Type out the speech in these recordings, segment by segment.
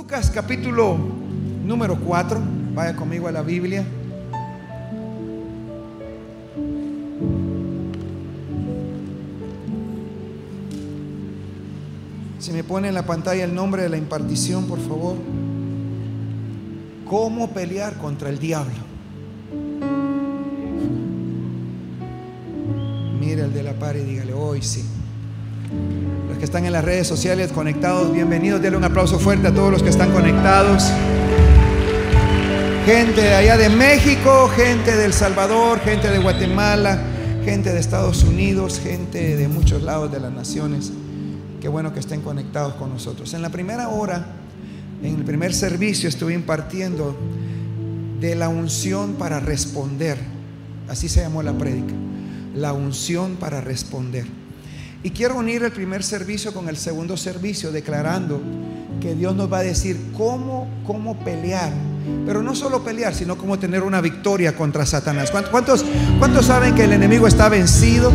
Lucas capítulo número 4, vaya conmigo a la Biblia. Si me pone en la pantalla el nombre de la impartición, por favor. ¿Cómo pelear contra el diablo? Mire el de la par y dígale, hoy sí. Los que están en las redes sociales conectados, bienvenidos. Denle un aplauso fuerte a todos los que están conectados. Gente de allá de México, gente de El Salvador, gente de Guatemala, gente de Estados Unidos, gente de muchos lados de las naciones. Qué bueno que estén conectados con nosotros. En la primera hora, en el primer servicio, estuve impartiendo de la unción para responder. Así se llamó la prédica. La unción para responder. Y quiero unir el primer servicio con el segundo servicio, declarando que Dios nos va a decir cómo, cómo pelear. Pero no solo pelear, sino cómo tener una victoria contra Satanás. ¿Cuántos, saben que el enemigo está vencido?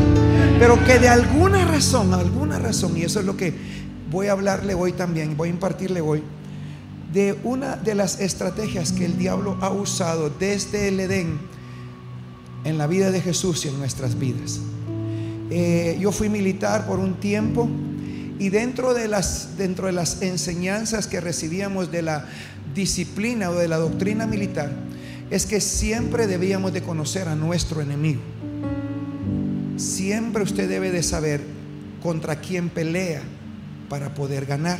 Pero que de alguna razón, alguna razón, y eso es lo que voy a hablarle hoy también, voy a impartirle hoy, de una de las estrategias que el diablo ha usado desde el Edén en la vida de Jesús y en nuestras vidas. Eh, yo fui militar por un tiempo y dentro de, las, dentro de las enseñanzas que recibíamos de la disciplina o de la doctrina militar, es que siempre debíamos de conocer a nuestro enemigo. Siempre usted debe de saber contra quién pelea para poder ganar.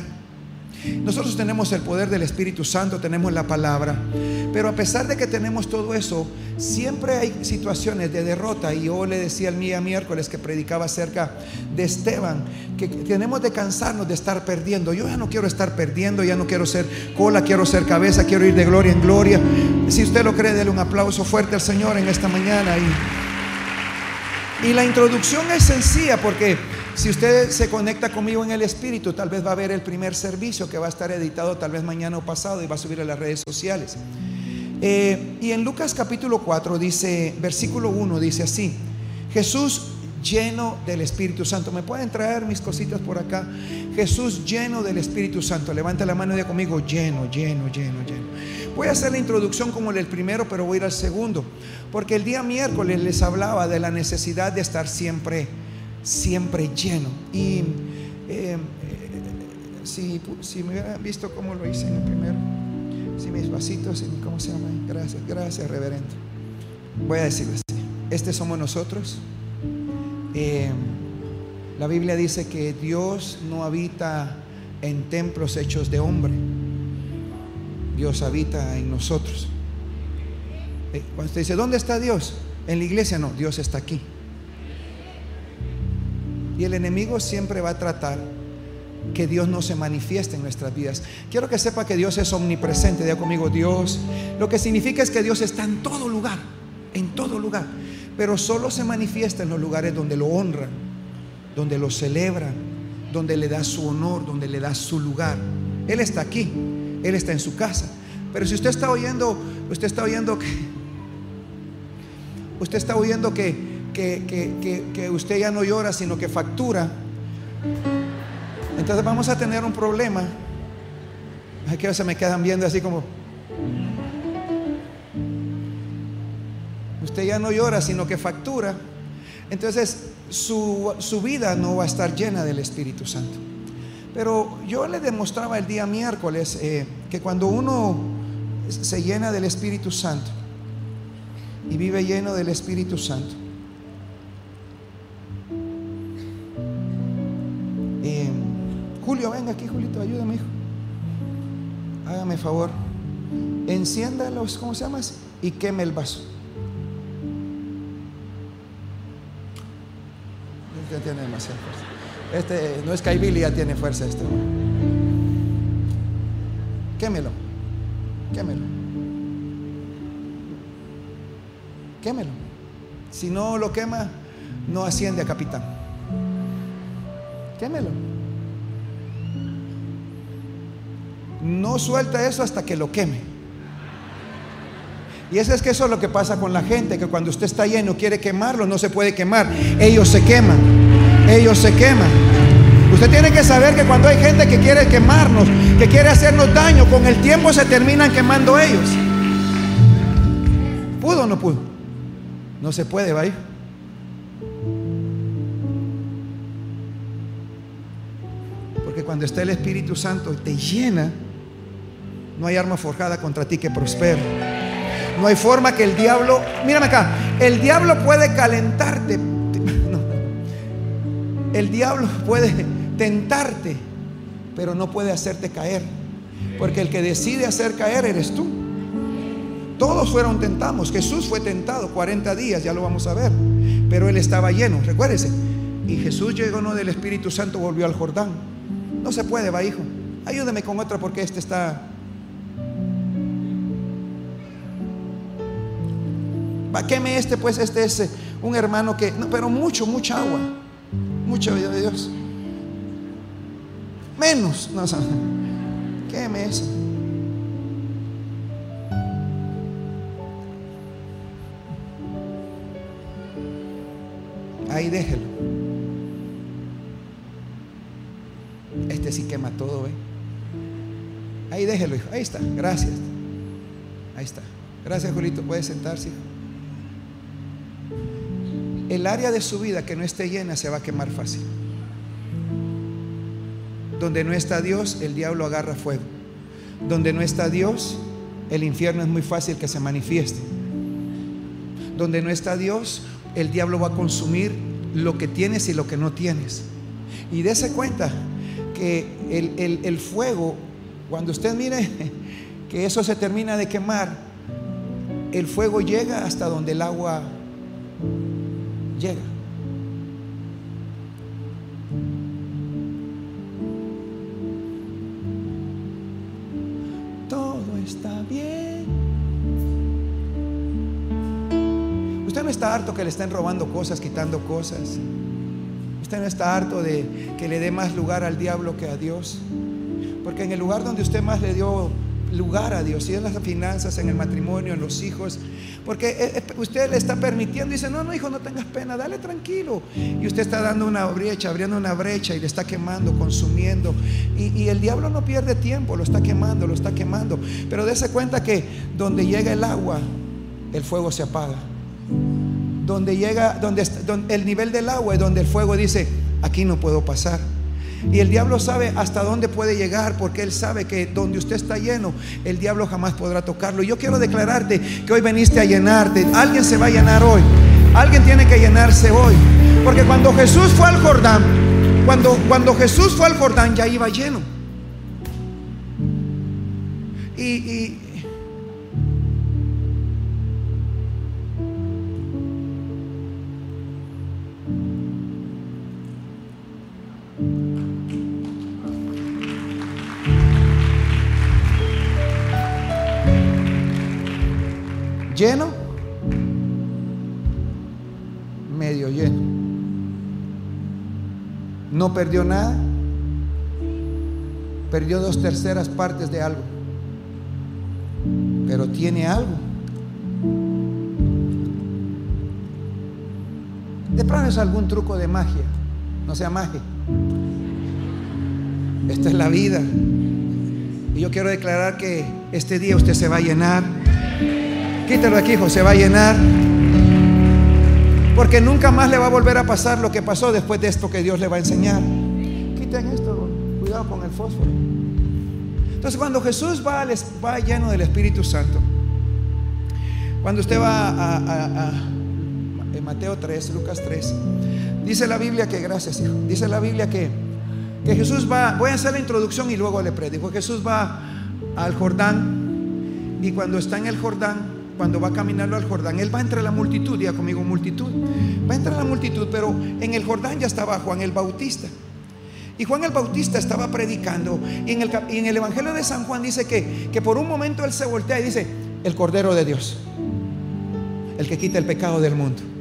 Nosotros tenemos el poder del Espíritu Santo, tenemos la palabra, pero a pesar de que tenemos todo eso, siempre hay situaciones de derrota. Y yo le decía el día miércoles que predicaba acerca de Esteban, que tenemos de cansarnos de estar perdiendo. Yo ya no quiero estar perdiendo, ya no quiero ser cola, quiero ser cabeza, quiero ir de gloria en gloria. Si usted lo cree, déle un aplauso fuerte al Señor en esta mañana. Y, y la introducción es sencilla porque si usted se conecta conmigo en el Espíritu, tal vez va a ver el primer servicio que va a estar editado tal vez mañana o pasado y va a subir a las redes sociales. Eh, y en Lucas capítulo 4 dice, versículo 1 dice así, Jesús lleno del Espíritu Santo. ¿Me pueden traer mis cositas por acá? Jesús lleno del Espíritu Santo. Levanta la mano y diga conmigo, lleno, lleno, lleno, lleno. Voy a hacer la introducción como el primero, pero voy a ir al segundo. Porque el día miércoles les hablaba de la necesidad de estar siempre siempre lleno. Y eh, si, si, me hubieran visto cómo lo hice en el primero, si mis vasitos, ¿cómo se llama? Gracias, gracias, reverendo. Voy a decirlo así: Este somos nosotros. Eh, la Biblia dice que Dios no habita en templos hechos de hombre. Dios habita en nosotros. Eh, cuando usted dice, ¿dónde está Dios? En la iglesia no, Dios está aquí. Y el enemigo siempre va a tratar que Dios no se manifieste en nuestras vidas. Quiero que sepa que Dios es omnipresente. Diga conmigo, Dios. Lo que significa es que Dios está en todo lugar, en todo lugar. Pero solo se manifiesta en los lugares donde lo honran, donde lo celebran, donde le da su honor, donde le da su lugar. Él está aquí, Él está en su casa. Pero si usted está oyendo, usted está oyendo que, usted está oyendo que que, usted ya no llora, sino que factura, entonces vamos a tener un problema. Hay que se me quedan viendo así como. Usted ya no llora, sino que factura. Entonces su, vida no va a estar llena del Espíritu Santo. Pero yo le demostraba el día miércoles eh, que cuando uno se llena del Espíritu Santo y vive lleno del Espíritu Santo, Julio, venga aquí, Julito, ayúdame, hijo. Hágame favor. Encienda los, ¿cómo se llama? Y queme el vaso. Este tiene demasiada fuerza. Este no es Billy ya tiene fuerza este. Quémelo. Quémelo. Quémelo. Si no lo quema, no asciende a capitán. Quémelo. no suelta eso hasta que lo queme. Y eso es que eso es lo que pasa con la gente, que cuando usted está lleno quiere quemarlo, no se puede quemar. Ellos se queman, ellos se queman. Usted tiene que saber que cuando hay gente que quiere quemarnos, que quiere hacernos daño, con el tiempo se terminan quemando ellos. ¿Pudo o no pudo? No se puede, va cuando está el Espíritu Santo y te llena, no hay arma forjada contra ti que prospere. No hay forma que el diablo, mírame acá, el diablo puede calentarte. El diablo puede tentarte, pero no puede hacerte caer. Porque el que decide hacer caer eres tú. Todos fueron tentados. Jesús fue tentado 40 días, ya lo vamos a ver. Pero él estaba lleno, recuérdese. Y Jesús llegó no del Espíritu Santo, volvió al Jordán. No se puede, va hijo. Ayúdeme con otra porque este está Va, queme este, pues este es eh, un hermano que, no, pero mucho, mucha agua. Mucha vida de Dios. Menos, no, queme eso. Ahí déjelo. Todo, ¿eh? Ahí déjelo. Ahí está. Gracias. Ahí está. Gracias, Julito. Puede sentarse, el área de su vida que no esté llena se va a quemar fácil. Donde no está Dios, el diablo agarra fuego. Donde no está Dios, el infierno es muy fácil que se manifieste. Donde no está Dios, el diablo va a consumir lo que tienes y lo que no tienes. Y dése cuenta que el, el fuego, cuando usted mire que eso se termina de quemar, el fuego llega hasta donde el agua llega. Todo está bien. Usted no está harto que le estén robando cosas, quitando cosas. Usted no está harto de que le dé más lugar al diablo que a Dios. Porque en el lugar donde usted más le dio lugar a Dios, y en las finanzas, en el matrimonio, en los hijos, porque eh, eh, usted le está permitiendo, dice, no, no, hijo, no tengas pena, dale tranquilo. Y usted está dando una brecha, abriendo una brecha y le está quemando, consumiendo. Y, el diablo no pierde tiempo, lo está quemando, lo está quemando. Pero dése cuenta que donde llega el agua, el fuego se apaga. Donde llega, donde, donde el nivel del agua es donde el fuego dice, aquí no puedo pasar. Y el diablo sabe hasta dónde puede llegar porque él sabe que donde usted está lleno, el diablo jamás podrá tocarlo. Y yo quiero declararte que hoy veniste a llenarte. Alguien se va a llenar hoy. Alguien tiene que llenarse hoy. Porque cuando Jesús fue al Jordán, cuando, cuando Jesús fue al Jordán ya iba lleno. Y, y lleno, medio lleno. No perdió nada, perdió dos terceras partes de algo, pero tiene algo. De pronto es algún truco de magia, no sea magia. Esta es la vida. Y yo quiero declarar que este día usted se va a llenar Quítelo aquí, hijo, se va a llenar. Porque nunca más le va a volver a pasar lo que pasó después de esto que Dios le va a enseñar. Quiten esto, cuidado con el fósforo. Entonces, cuando Jesús va, va lleno del Espíritu Santo, cuando usted va a, Mateo 3, Lucas 3, dice la Biblia que, gracias, hijo, dice la Biblia que, que Jesús va, voy a hacer la introducción y luego le predico. Jesús va al Jordán y cuando está en el Jordán, cuando va caminando al Jordán, él va entre la multitud, ya conmigo multitud, va entre la multitud, pero en el Jordán ya estaba Juan el Bautista. Y Juan el Bautista estaba predicando. Y en el, en el Evangelio de San Juan dice que, que por un momento él se voltea y dice, el Cordero de Dios, el que quita el pecado del mundo.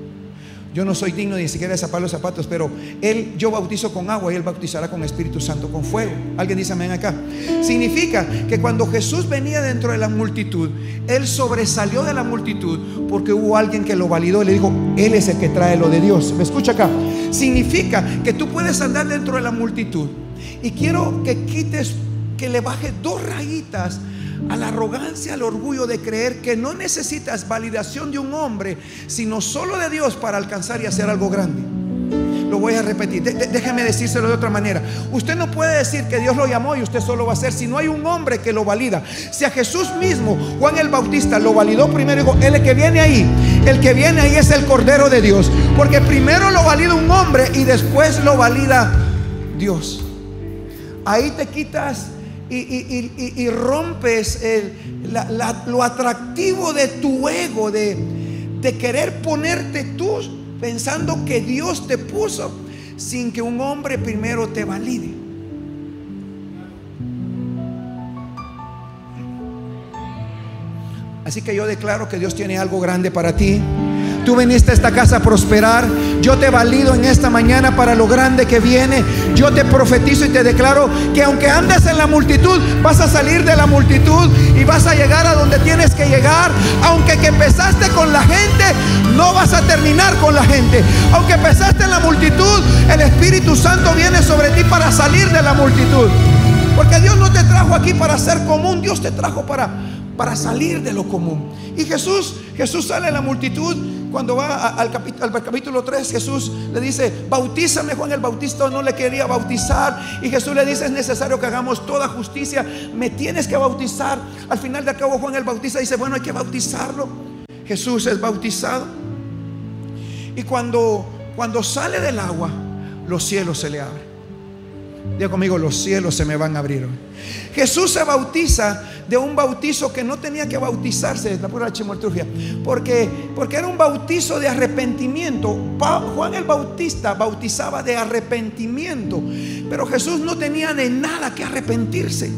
Yo no soy digno ni siquiera de zapar los zapatos, pero Él, yo bautizo con agua y Él bautizará con Espíritu Santo, con fuego. Alguien dice amén acá. Significa que cuando Jesús venía dentro de la multitud, Él sobresalió de la multitud porque hubo alguien que lo validó y le dijo, Él es el que trae lo de Dios. ¿Me escucha acá? Significa que tú puedes andar dentro de la multitud y quiero que quites, que le bajes dos rayitas a la arrogancia, al orgullo de creer que no necesitas validación de un hombre, sino solo de Dios para alcanzar y hacer algo grande. Lo voy a repetir, déjeme decírselo de otra manera. Usted no puede decir que Dios lo llamó y usted solo va a hacer si no hay un hombre que lo valida. Si a Jesús mismo, Juan el Bautista, lo validó primero, dijo, el que viene ahí, el que viene ahí es el Cordero de Dios. Porque primero lo valida un hombre y después lo valida Dios. Ahí te quitas y, rompes lo atractivo de tu ego, de, de querer ponerte tú pensando que Dios te puso sin que un hombre primero te valide. Así que yo declaro que Dios tiene algo grande para ti. Tú viniste a esta casa a prosperar. Yo te valido en esta mañana para lo grande que viene. Yo te profetizo y te declaro que aunque andes en la multitud, vas a salir de la multitud y vas a llegar a donde tienes que llegar. Aunque que empezaste con la gente, no vas a terminar con la gente. Aunque empezaste en la multitud, el Espíritu Santo viene sobre ti para salir de la multitud. Porque Dios no te trajo aquí para ser común, Dios te trajo para para salir de lo común. Y Jesús, Jesús sale de la multitud cuando va al, capítulo, al capítulo 3, Jesús le dice, bautízame Juan el Bautista, no le quería bautizar. Y Jesús le dice, es necesario que hagamos toda justicia, me tienes que bautizar. Al final de cabo Juan el Bautista dice, bueno, hay que bautizarlo. Jesús es bautizado. Y cuando, cuando sale del agua, los cielos se le abren. Diga conmigo, los cielos se me van a abrir. Jesús se bautiza de un bautizo que no tenía que bautizarse, la pura porque, porque era un bautizo de arrepentimiento. Juan el Bautista bautizaba de arrepentimiento, pero Jesús no tenía de nada que arrepentirse.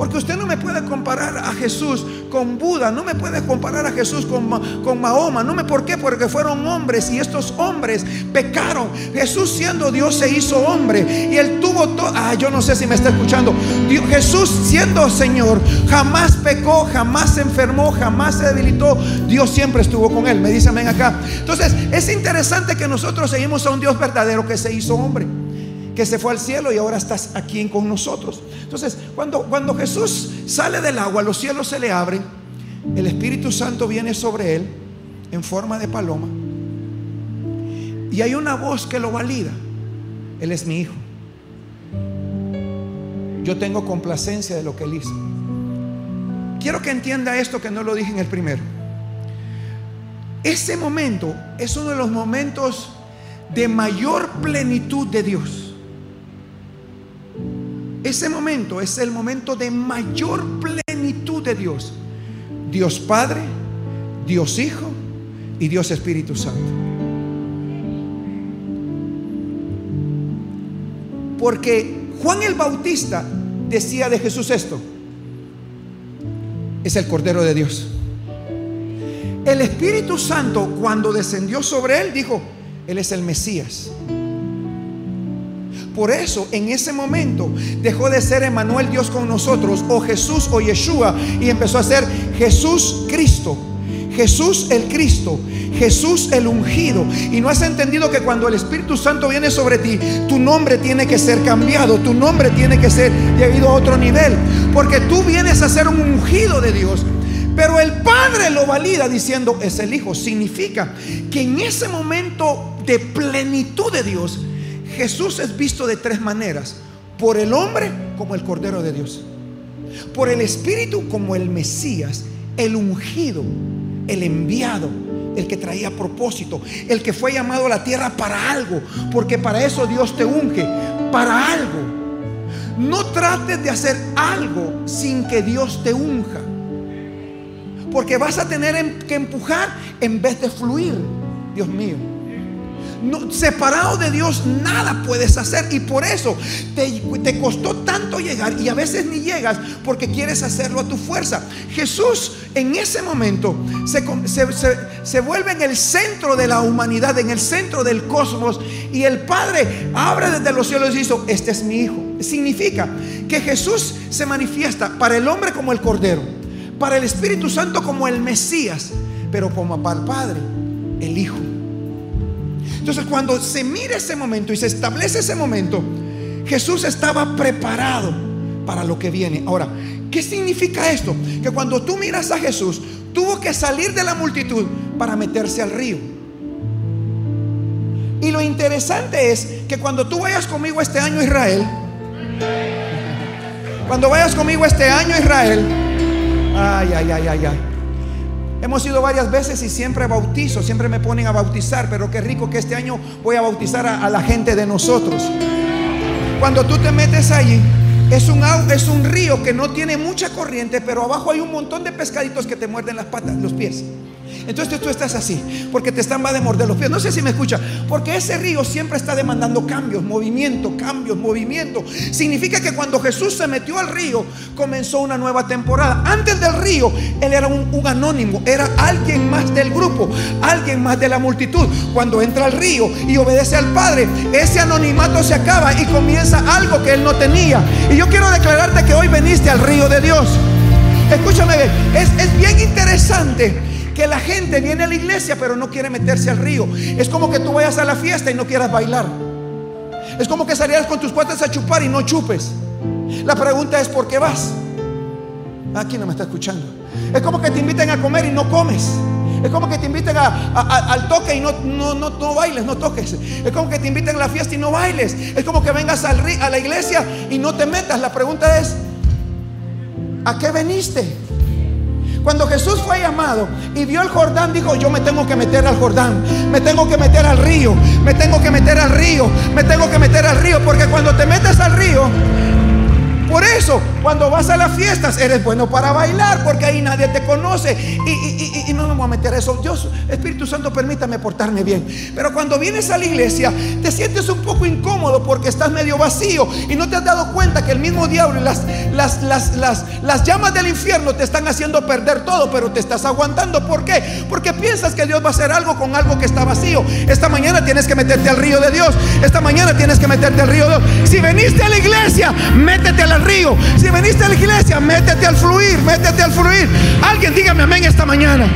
Porque usted no me puede comparar a Jesús con Buda, no me puede comparar a Jesús con, con Mahoma, no me por qué, porque fueron hombres y estos hombres pecaron. Jesús siendo Dios se hizo hombre y él tuvo todo, ah, yo no sé si me está escuchando. Jesús siendo Señor jamás pecó, jamás se enfermó, jamás se debilitó. Dios siempre estuvo con él. Me dice amén acá. Entonces, es interesante que nosotros seguimos a un Dios verdadero que se hizo hombre que se fue al cielo y ahora estás aquí con nosotros. Entonces, cuando, cuando Jesús sale del agua, los cielos se le abren, el Espíritu Santo viene sobre él en forma de paloma y hay una voz que lo valida. Él es mi hijo. Yo tengo complacencia de lo que él hizo. Quiero que entienda esto que no lo dije en el primero. Ese momento es uno de los momentos de mayor plenitud de Dios. Ese momento es el momento de mayor plenitud de Dios. Dios Padre, Dios Hijo y Dios Espíritu Santo. Porque Juan el Bautista decía de Jesús esto. Es el Cordero de Dios. El Espíritu Santo cuando descendió sobre él dijo, Él es el Mesías. Por eso en ese momento dejó de ser Emanuel Dios con nosotros o Jesús o Yeshua y empezó a ser Jesús Cristo. Jesús el Cristo, Jesús el ungido. Y no has entendido que cuando el Espíritu Santo viene sobre ti, tu nombre tiene que ser cambiado, tu nombre tiene que ser llevado a otro nivel. Porque tú vienes a ser un ungido de Dios. Pero el Padre lo valida diciendo, es el Hijo. Significa que en ese momento de plenitud de Dios, Jesús es visto de tres maneras. Por el hombre como el Cordero de Dios. Por el Espíritu como el Mesías, el ungido, el enviado, el que traía propósito, el que fue llamado a la tierra para algo. Porque para eso Dios te unge, para algo. No trates de hacer algo sin que Dios te unja. Porque vas a tener que empujar en vez de fluir. Dios mío. Separado de Dios nada puedes hacer. Y por eso te, costó tanto llegar y a veces ni llegas porque quieres hacerlo a tu fuerza. Jesús en ese momento se, se, se, vuelve en el centro de la humanidad, en el centro del cosmos. Y el Padre abre desde los cielos y dice, este es mi hijo. Significa que Jesús se manifiesta para el hombre como el Cordero, para el Espíritu Santo como el Mesías, pero como para el Padre, el Hijo. Entonces cuando se mira ese momento y se establece ese momento, Jesús estaba preparado para lo que viene. Ahora, ¿qué significa esto? Que cuando tú miras a Jesús, tuvo que salir de la multitud para meterse al río. Y lo interesante es que cuando tú vayas conmigo este año a Israel, cuando vayas conmigo este año a Israel, ay, ay, ay, ay, ay. Hemos ido varias veces y siempre bautizo, siempre me ponen a bautizar, pero qué rico que este año voy a bautizar a, la gente de nosotros. Cuando tú te metes allí, es un, es un río que no tiene mucha corriente, pero abajo hay un montón de pescaditos que te muerden las patas, los pies. Entonces tú estás así, porque te están va de morder los pies. No sé si me escucha, porque ese río siempre está demandando cambios, movimiento, cambios, movimiento. Significa que cuando Jesús se metió al río, comenzó una nueva temporada. Antes del río, él era un, un anónimo, era alguien más del grupo, alguien más de la multitud. Cuando entra al río y obedece al Padre, ese anonimato se acaba y comienza algo que él no tenía. Y yo quiero declararte que hoy veniste al río de Dios. Escúchame, es, es bien interesante que la gente viene a la iglesia pero no quiere meterse al río. Es como que tú vayas a la fiesta y no quieras bailar. Es como que salieras con tus cuates a chupar y no chupes. La pregunta es ¿por qué vas? Aquí no me está escuchando. Es como que te inviten a comer y no comes. Es como que te inviten al toque y no, no, no, no, bailes, no toques. Es como que te inviten a la fiesta y no bailes. Es como que vengas al, a la iglesia y no te metas. La pregunta es, ¿a qué veniste? Cuando Jesús fue llamado y vio el Jordán, dijo, yo me tengo que meter al Jordán, me tengo que meter al río, me tengo que meter al río, me tengo que meter al río, porque cuando te metes al río, por eso, cuando vas a las fiestas, eres bueno para bailar, porque ahí nadie te conoce. Y, no me voy a meter eso. Dios, Espíritu Santo, permítame portarme bien. Pero cuando vienes a la iglesia, te sientes un poco incómodo porque estás medio vacío y no te has dado cuenta que el mismo diablo y las, las, las, las, las llamas del infierno te están haciendo perder todo, pero te estás aguantando. ¿Por qué? Porque piensas que Dios va a hacer algo con algo que está vacío. Esta mañana tienes que meterte al río de Dios. Esta mañana tienes que meterte al río de Dios. Si veniste a la iglesia, métete a la río. Si veniste a la iglesia, métete al fluir, métete al fluir. Alguien dígame amén esta mañana.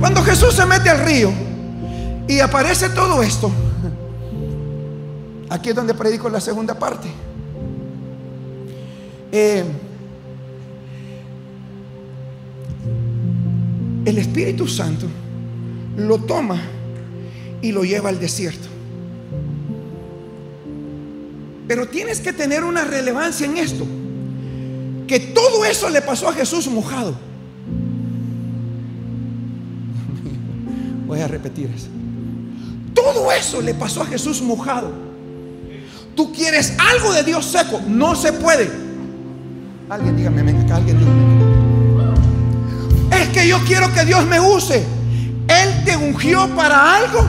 Cuando Jesús se mete al río y aparece todo esto, aquí es donde predico la segunda parte. Eh, el Espíritu Santo lo toma y lo lleva al desierto. Pero tienes que tener una relevancia en esto. Que todo eso le pasó a Jesús mojado. Voy a repetir eso. Todo eso le pasó a Jesús mojado. Tú quieres algo de Dios seco, no se puede. Alguien dígame, venga acá, alguien dígame. Es que yo quiero que Dios me use. Él te ungió para algo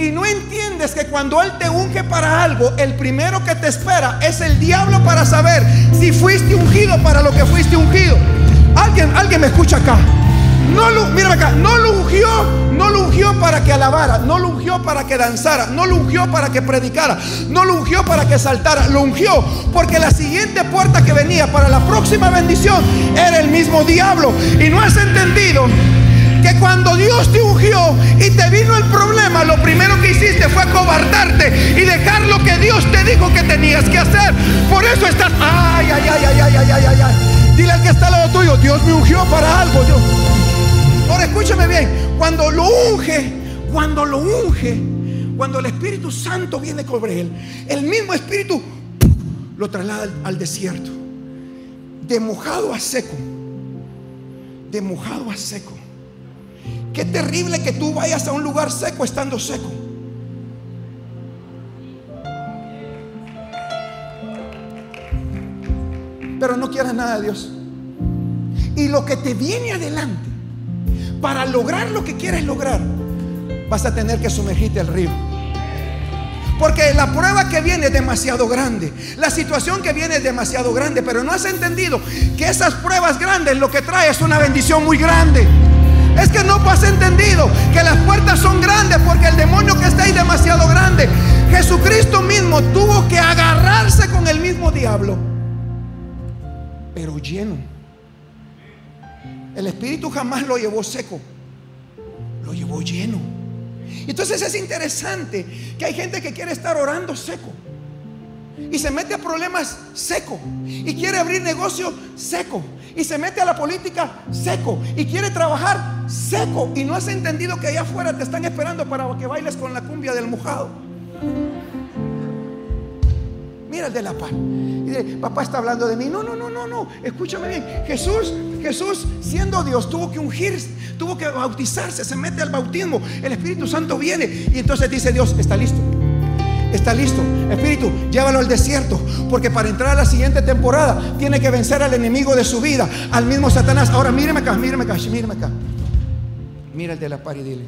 y no entiendes que cuando Él te unge para algo, el primero que te espera es el diablo para saber si fuiste ungido para lo que fuiste ungido. Alguien, alguien me escucha acá. No lo, acá, no lo ungió, no lo ungió para que alabara, no lo ungió para que danzara, no lo ungió para que predicara, no lo ungió para que saltara, lo ungió porque la siguiente puerta que venía para la próxima bendición era el mismo diablo. Y no has entendido que cuando Dios te ungió y te vino el problema, lo primero que hiciste fue acobardarte y dejar lo que Dios te dijo que tenías que hacer. Por eso estás, ay, ay, ay, ay, ay, ay, ay, ay. Dile al que está al lado tuyo, Dios me ungió para algo. Dios. Ahora escúchame bien, cuando lo unge, cuando lo unge, cuando el Espíritu Santo viene sobre él, el mismo Espíritu lo traslada al desierto, de mojado a seco, de mojado a seco. Qué terrible que tú vayas a un lugar seco estando seco. Pero no quieres nada de Dios. Y lo que te viene adelante para lograr lo que quieres lograr, vas a tener que sumergirte al río. Porque la prueba que viene es demasiado grande. La situación que viene es demasiado grande. Pero no has entendido que esas pruebas grandes lo que trae es una bendición muy grande. Es que no has entendido que las puertas son grandes porque el demonio que está ahí es demasiado grande. Jesucristo mismo tuvo que agarrarse con el mismo diablo. Pero lleno. El Espíritu jamás lo llevó seco. Lo llevó lleno. Entonces es interesante que hay gente que quiere estar orando seco. Y se mete a problemas seco. Y quiere abrir negocio seco. Y se mete a la política seco. Y quiere trabajar seco. Y no has entendido que allá afuera te están esperando para que bailes con la cumbia del mojado. Mira el de la paz. Y papá está hablando de mí. No, no, no, no, no. Escúchame bien. Jesús, Jesús, siendo Dios, tuvo que ungir, tuvo que bautizarse. Se mete al bautismo. El Espíritu Santo viene. Y entonces dice Dios, está listo. Está listo. Espíritu, llévalo al desierto. Porque para entrar a la siguiente temporada tiene que vencer al enemigo de su vida, al mismo Satanás. Ahora míreme acá, míreme acá, míreme acá. Mira el de la par y dile,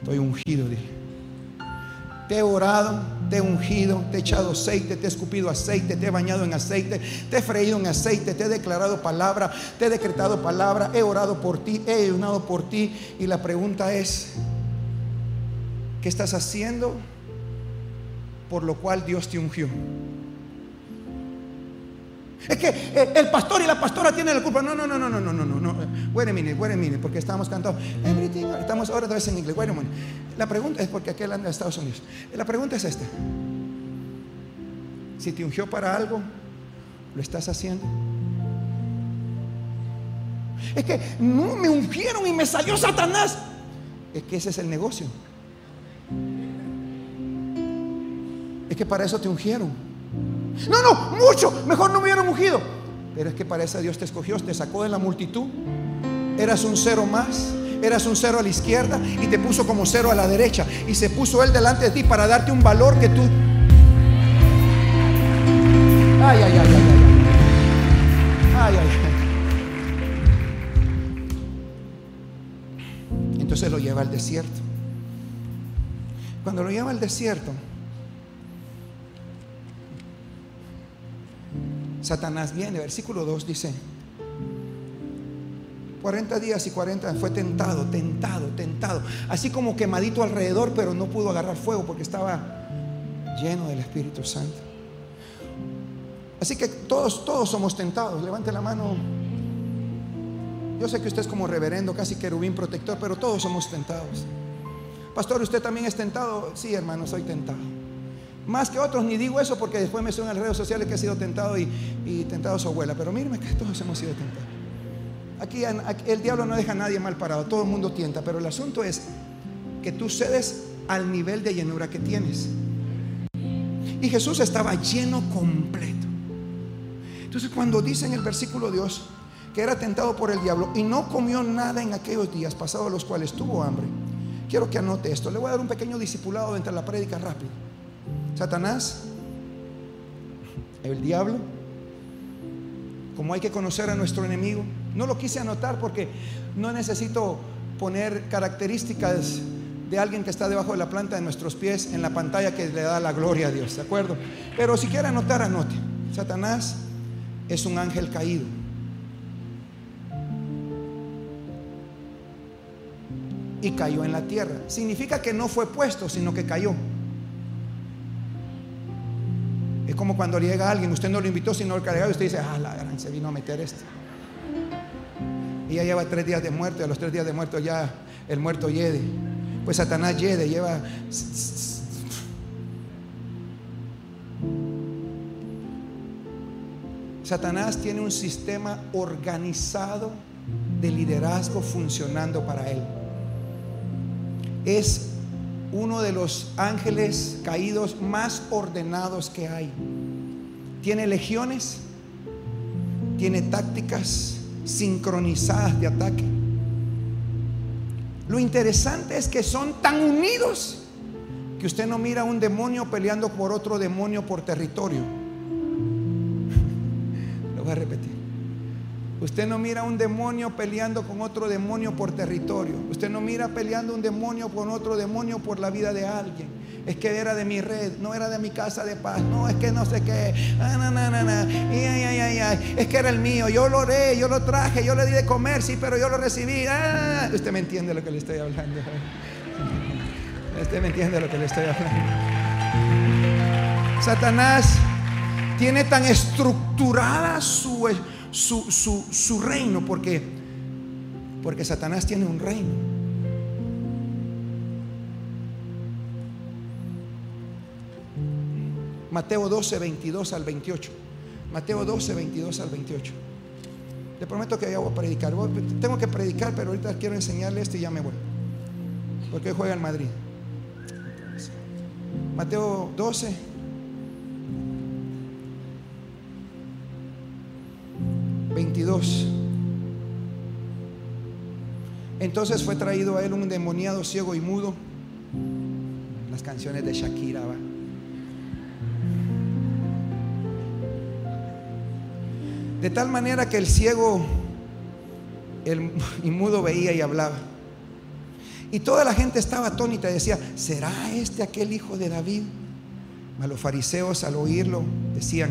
estoy ungido, dile. Te he orado, te he ungido, te he echado aceite, te he escupido aceite, te he bañado en aceite, te he freído en aceite, te he declarado palabra, te he decretado palabra, he orado por ti, he ayunado por ti. Y la pregunta es, ¿qué estás haciendo por lo cual Dios te ungió? Es que eh, el pastor y la pastora tienen la culpa. No, no, no, no, no, no, no, no. Wait a a porque estamos cantando. Estamos ahora otra vez en inglés. Wait a. La pregunta es porque aquel anda en Estados Unidos. La pregunta es esta. Si te ungió para algo, ¿lo estás haciendo? Es que no me ungieron y me salió Satanás. Es que ese es el negocio. Que para eso te ungieron. No, no, mucho. Mejor no me hubieran ungido. Pero es que para eso Dios te escogió, te sacó de la multitud. Eras un cero más. Eras un cero a la izquierda y te puso como cero a la derecha. Y se puso Él delante de ti para darte un valor que tú... Ay, ay, ay, ay. Ay, ay, ay. Entonces lo lleva al desierto. Cuando lo lleva al desierto, Satanás viene. Versículo 2 dice, 40 días y 40 fue tentado, tentado, tentado. Así como quemadito alrededor, pero no pudo agarrar fuego porque estaba lleno del Espíritu Santo. Así que todos, todos somos tentados. Levante la mano. Yo sé que usted es como reverendo, casi querubín protector, pero todos somos tentados. Pastor, ¿usted también es tentado? Sí, hermano, soy tentado. Más que otros, ni digo eso porque después me suenan en las redes sociales que ha sido tentado y, tentado a su abuela. Pero mírame que todos hemos sido tentados. Aquí, el diablo no deja a nadie mal parado, todo el mundo tienta. Pero el asunto es que tú cedes al nivel de llenura que tienes. Y Jesús estaba lleno completo. Entonces cuando dice en el versículo Dios que era tentado por el diablo y no comió nada en aquellos días pasados los cuales tuvo hambre, quiero que anote esto. Le voy a dar un pequeño discipulado dentro de la prédica rápido. Satanás, el diablo, como hay que conocer a nuestro enemigo. No lo quise anotar porque no necesito poner características de alguien que está debajo de la planta de nuestros pies en la pantalla que le da la gloria a Dios, ¿de acuerdo? Pero si quiere anotar, anote. Satanás es un ángel caído. Y cayó en la tierra. Significa que no fue puesto, sino que cayó. Como cuando llega alguien, usted no lo invitó, sino el cargado, y usted dice, ah, la gran, se vino a meter este. Y ya lleva tres días de muerto, y a los tres días de muerto ya el muerto yede. Pues Satanás yede, lleva. Satanás tiene un sistema organizado de liderazgo funcionando para él. Es uno de los ángeles caídos más ordenados que hay. Tiene legiones, tiene tácticas sincronizadas de ataque. Lo interesante es que son tan unidos que usted no mira a un demonio peleando por otro demonio por territorio. Lo voy a repetir. Usted no mira un demonio peleando con otro demonio por territorio. Usted no mira peleando un demonio con otro demonio por la vida de alguien. Es que era de mi red, no era de mi casa de paz. No, es que no sé qué. Ah, es que era el mío. Yo lo oré, yo lo traje, yo le di de comer, sí, pero yo lo recibí. Ah, usted me entiende lo que le estoy hablando. Usted me entiende lo que le estoy hablando. Satanás tiene tan estructurada su su, reino, porque, porque Satanás tiene un reino. Mateo 12, 22 al 28. Mateo 12, 22 al 28. Le prometo que ya voy a predicar. Tengo que predicar, pero ahorita quiero enseñarle esto y ya me voy. Porque hoy juega en Madrid. Mateo 12, 22. Entonces fue traído a él un demoniado ciego y mudo. Las canciones de Shakira, ¿va? De tal manera que el ciego el, y mudo veía y hablaba. Y toda la gente estaba atónita y decía, ¿será este aquel hijo de David? A los fariseos al oírlo decían,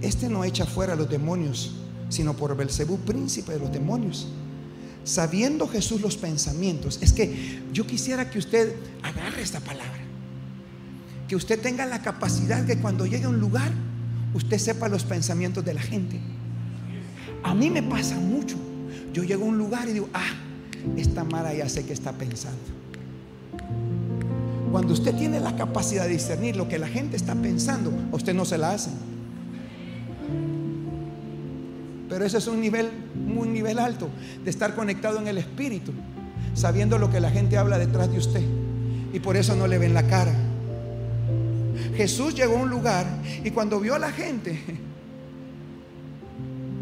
este no echa fuera a los demonios, sino por Belcebú, príncipe de los demonios. Sabiendo Jesús los pensamientos, es que yo quisiera que usted agarre esta palabra, que usted tenga la capacidad que cuando llegue a un lugar, usted sepa los pensamientos de la gente. A mí me pasa mucho. Yo llego a un lugar y digo, ah, esta Mara ya sé que está pensando. Cuando usted tiene la capacidad de discernir lo que la gente está pensando, usted no se la hace. Pero ese es un nivel, muy nivel alto, de estar conectado en el Espíritu, sabiendo lo que la gente habla detrás de usted. Y por eso no le ven la cara. Jesús llegó a un lugar y cuando vio a la gente,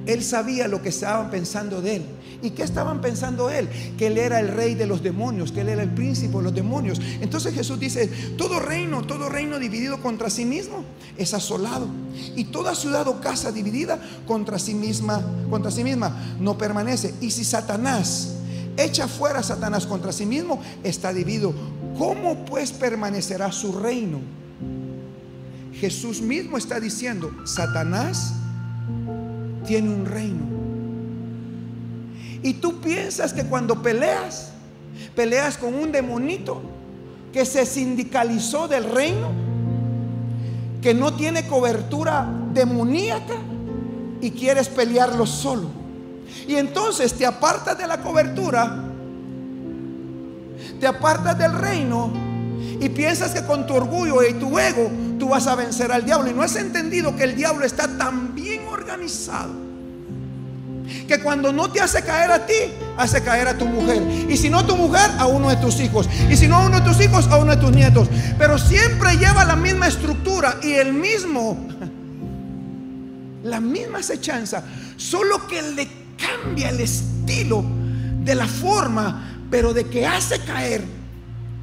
él sabía lo que estaban pensando de él. ¿Y qué estaban pensando él? Que él era el rey de los demonios, que él era el príncipe de los demonios. Entonces Jesús dice, todo reino, todo reino dividido contra sí mismo es asolado. Y toda ciudad o casa dividida contra sí misma, contra sí misma, no permanece. Y si Satanás echa fuera a Satanás contra sí mismo, está dividido. ¿Cómo pues permanecerá su reino? Jesús mismo está diciendo, Satanás tiene un reino. Y tú piensas que cuando peleas, peleas con un demonito que se sindicalizó del reino, que no tiene cobertura demoníaca y quieres pelearlo solo. Y entonces te apartas de la cobertura, te apartas del reino y piensas que con tu orgullo y tu ego tú vas a vencer al diablo. Y no has entendido que el diablo está tan bien organizado que cuando no te hace caer a ti, hace caer a tu mujer. Y si no tu mujer, a uno de tus hijos. Y si no a uno de tus hijos, a uno de tus nietos. Pero siempre lleva la misma estructura y el mismo, la misma acechanza. Solo que le cambia el estilo de la forma, pero de que hace caer,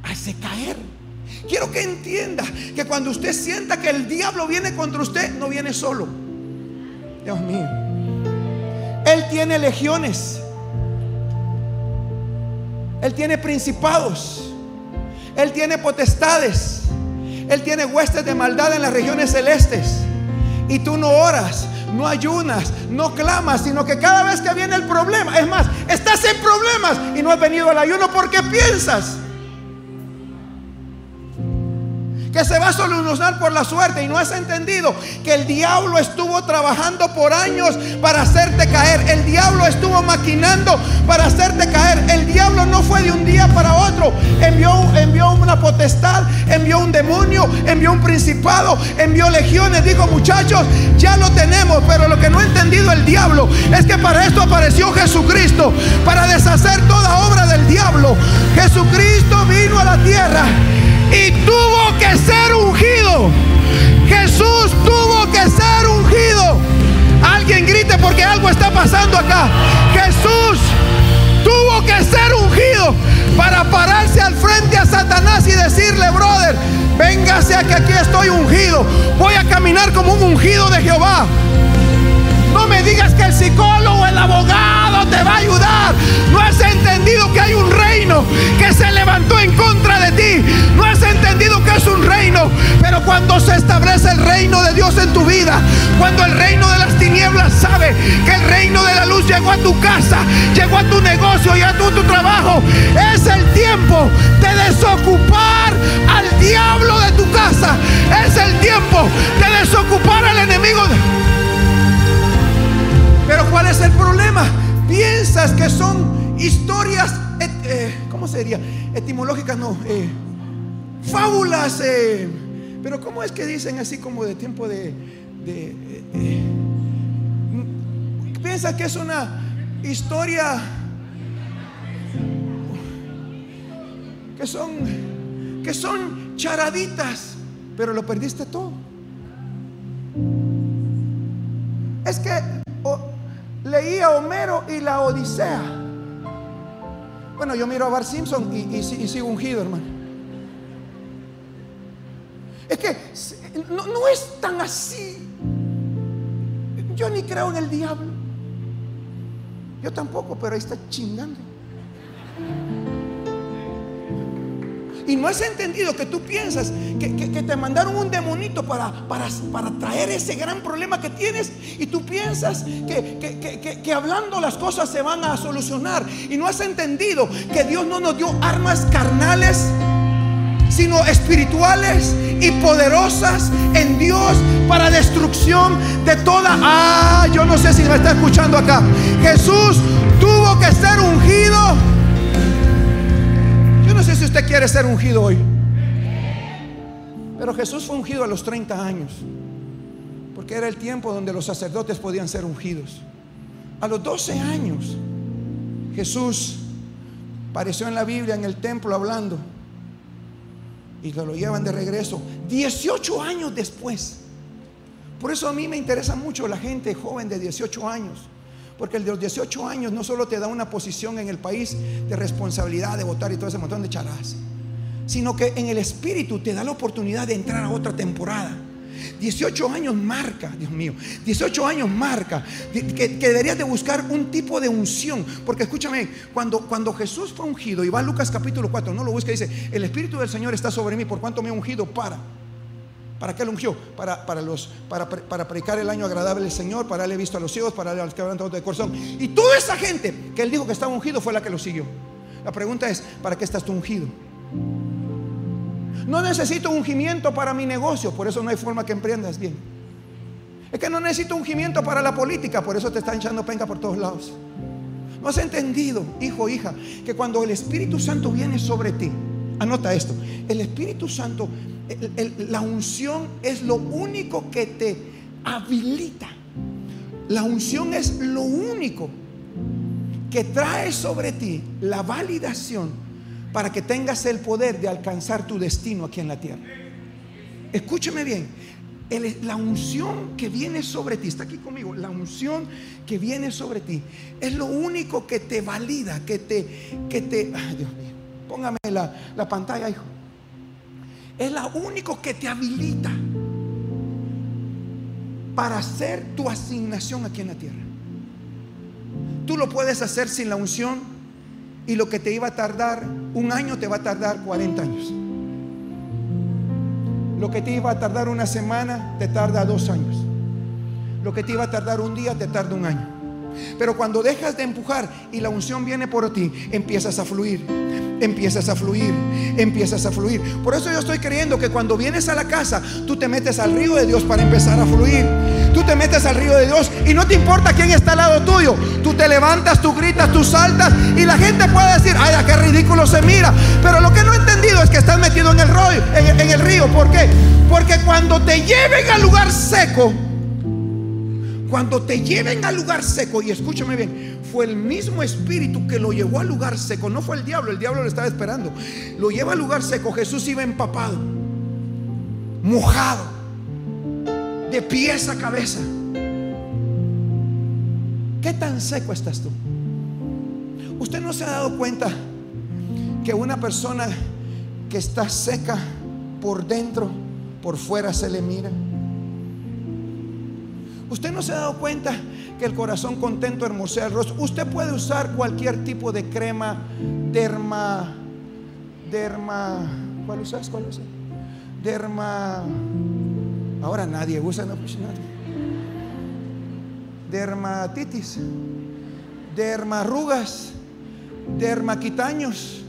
hace caer. Quiero que entienda que cuando usted sienta que el diablo viene contra usted, no viene solo. Dios mío. Él tiene legiones. Él tiene principados. Él tiene potestades. Él tiene huestes de maldad en las regiones celestes. Y tú no oras, no ayunas, no clamas, sino que cada vez que viene el problema, es más, estás en problemas y no has venido al ayuno porque piensas que se va a solucionar por la suerte y no has entendido que el diablo estuvo trabajando por años para hacerte caer. El diablo estuvo maquinando para hacerte caer. El diablo no fue de un día para otro. Envió, envió una potestad, envió un demonio, envió un principado, envió legiones. Dijo, muchachos, ya lo tenemos, pero lo que no ha entendido el diablo es que para esto apareció Jesucristo, para deshacer toda obra del diablo. Jesucristo vino a la tierra y tuvo que ser ungido. Jesús tuvo que ser ungido. Alguien grite porque algo está pasando acá. Jesús tuvo que ser ungido para pararse al frente a Satanás y decirle, brother, véngase a que aquí estoy ungido. Voy a caminar como un ungido de Jehová. No me digas que el psicólogo, el abogado te va a ayudar. No has entendido que hay un reino que se levantó en contra de ti. No has entendido que es un reino. Pero cuando se establece el reino de Dios en tu vida, cuando el reino de las tinieblas sabe que el reino de la luz llegó a tu casa, llegó a tu negocio y a tu, tu trabajo, es el tiempo de desocupar al diablo de tu casa. Es el tiempo de desocupar al enemigo. Pero ¿cuál es el problema? Piensas que son historias, eh, ¿cómo sería? Etimológicas, no. Eh, fábulas. Eh, pero ¿cómo es que dicen así como de tiempo de... piensa que es una historia que son que son charaditas, pero lo perdiste todo. Es que leía Homero y la Odisea. Bueno, yo miro a Bar Simpson y, y sigo ungido, hermano. Es que no, es tan así. Yo ni creo en el diablo. Yo tampoco, pero ahí está chingando. Y no has entendido que tú piensas que, te mandaron un demonito para, para, para, traer ese gran problema que tienes. Y tú piensas que, que hablando las cosas se van a solucionar. Y no has entendido que Dios no nos dio armas carnales sino espirituales y poderosas en Dios para destrucción de toda... Ah, yo no sé si me está escuchando acá. Jesús tuvo que ser ungido. Usted quiere ser ungido hoy. Pero Jesús fue ungido a los 30 años. Porque era el tiempo donde los sacerdotes podían ser ungidos. A los 12 años Jesús apareció en la Biblia en el templo hablando y lo llevan de regreso 18 años después. Por eso a mí me interesa mucho la gente joven de 18 años. Porque el de los 18 años no solo te da una posición en el país de responsabilidad de votar y todo ese montón de charas, sino que en el espíritu te da la oportunidad de entrar a otra temporada. 18 años marca, Dios mío, 18 años marca que, deberías de buscar un tipo de unción. Porque escúchame, cuando, cuando Jesús fue ungido, y va a Lucas capítulo 4, no lo busca, dice, el Espíritu del Señor está sobre mí, por cuanto me ha ungido para. ¿Para qué lo ungió? Para, para, los, para, para predicar el año agradable del Señor, para darle visto a los ciegos, para darle a los quebrantados de corazón. Y toda esa gente que él dijo que estaba ungido fue la que lo siguió. La pregunta es, ¿para qué estás tú ungido? No necesito ungimiento para mi negocio, por eso no hay forma que emprendas bien. Es que no necesito ungimiento para la política, por eso te están echando penca por todos lados. No has entendido, hijo, hija, que cuando el Espíritu Santo viene sobre ti, anota esto, el Espíritu Santo, la unción es lo único que te habilita. La unción es lo único que trae sobre ti la validación para que tengas el poder de alcanzar tu destino aquí en la tierra. Escúcheme bien, la unción que viene sobre ti, está aquí conmigo, la unción que viene sobre ti es lo único que te valida, que te, que te, ay Dios mío, póngame la, la pantalla, hijo. Es lo único que te habilita para hacer tu asignación aquí en la tierra. Tú lo puedes hacer sin la unción y lo que te iba a tardar un año te va a tardar 40 años. Lo que te iba a tardar una semana te tarda dos años. Lo que te iba a tardar un día te tarda un año. Pero cuando dejas de empujar y la unción viene por ti, empiezas a fluir empiezas a fluir, empiezas a fluir. Por eso yo estoy creyendo que cuando vienes a la casa, tú te metes al río de Dios para empezar a fluir. Tú te metes al río de Dios y no te importa quién está al lado tuyo. Tú te levantas, tú gritas, tú saltas y la gente puede decir, ay, qué ridículo se mira. Pero lo que no he entendido es que estás metido en el, río, en el río. ¿Por qué? Porque cuando te lleven al lugar seco, cuando te lleven al lugar seco, y escúchame bien, fue el mismo espíritu que lo llevó al lugar seco, no fue el diablo, el diablo lo estaba esperando. Lo lleva al lugar seco, Jesús iba empapado, mojado, de pies a cabeza. ¿Qué tan seco estás tú? ¿Usted no se ha dado cuenta que una persona que está seca por dentro, por fuera se le mira? Usted no se ha dado cuenta que el corazón contento hermosea el rostro. Usted puede usar cualquier tipo de crema, derma, derma, ¿cuál usas? ¿Cuál usas? Derma, ahora nadie usa, no, pues, dermatitis, dermarrugas, dermaquitaños,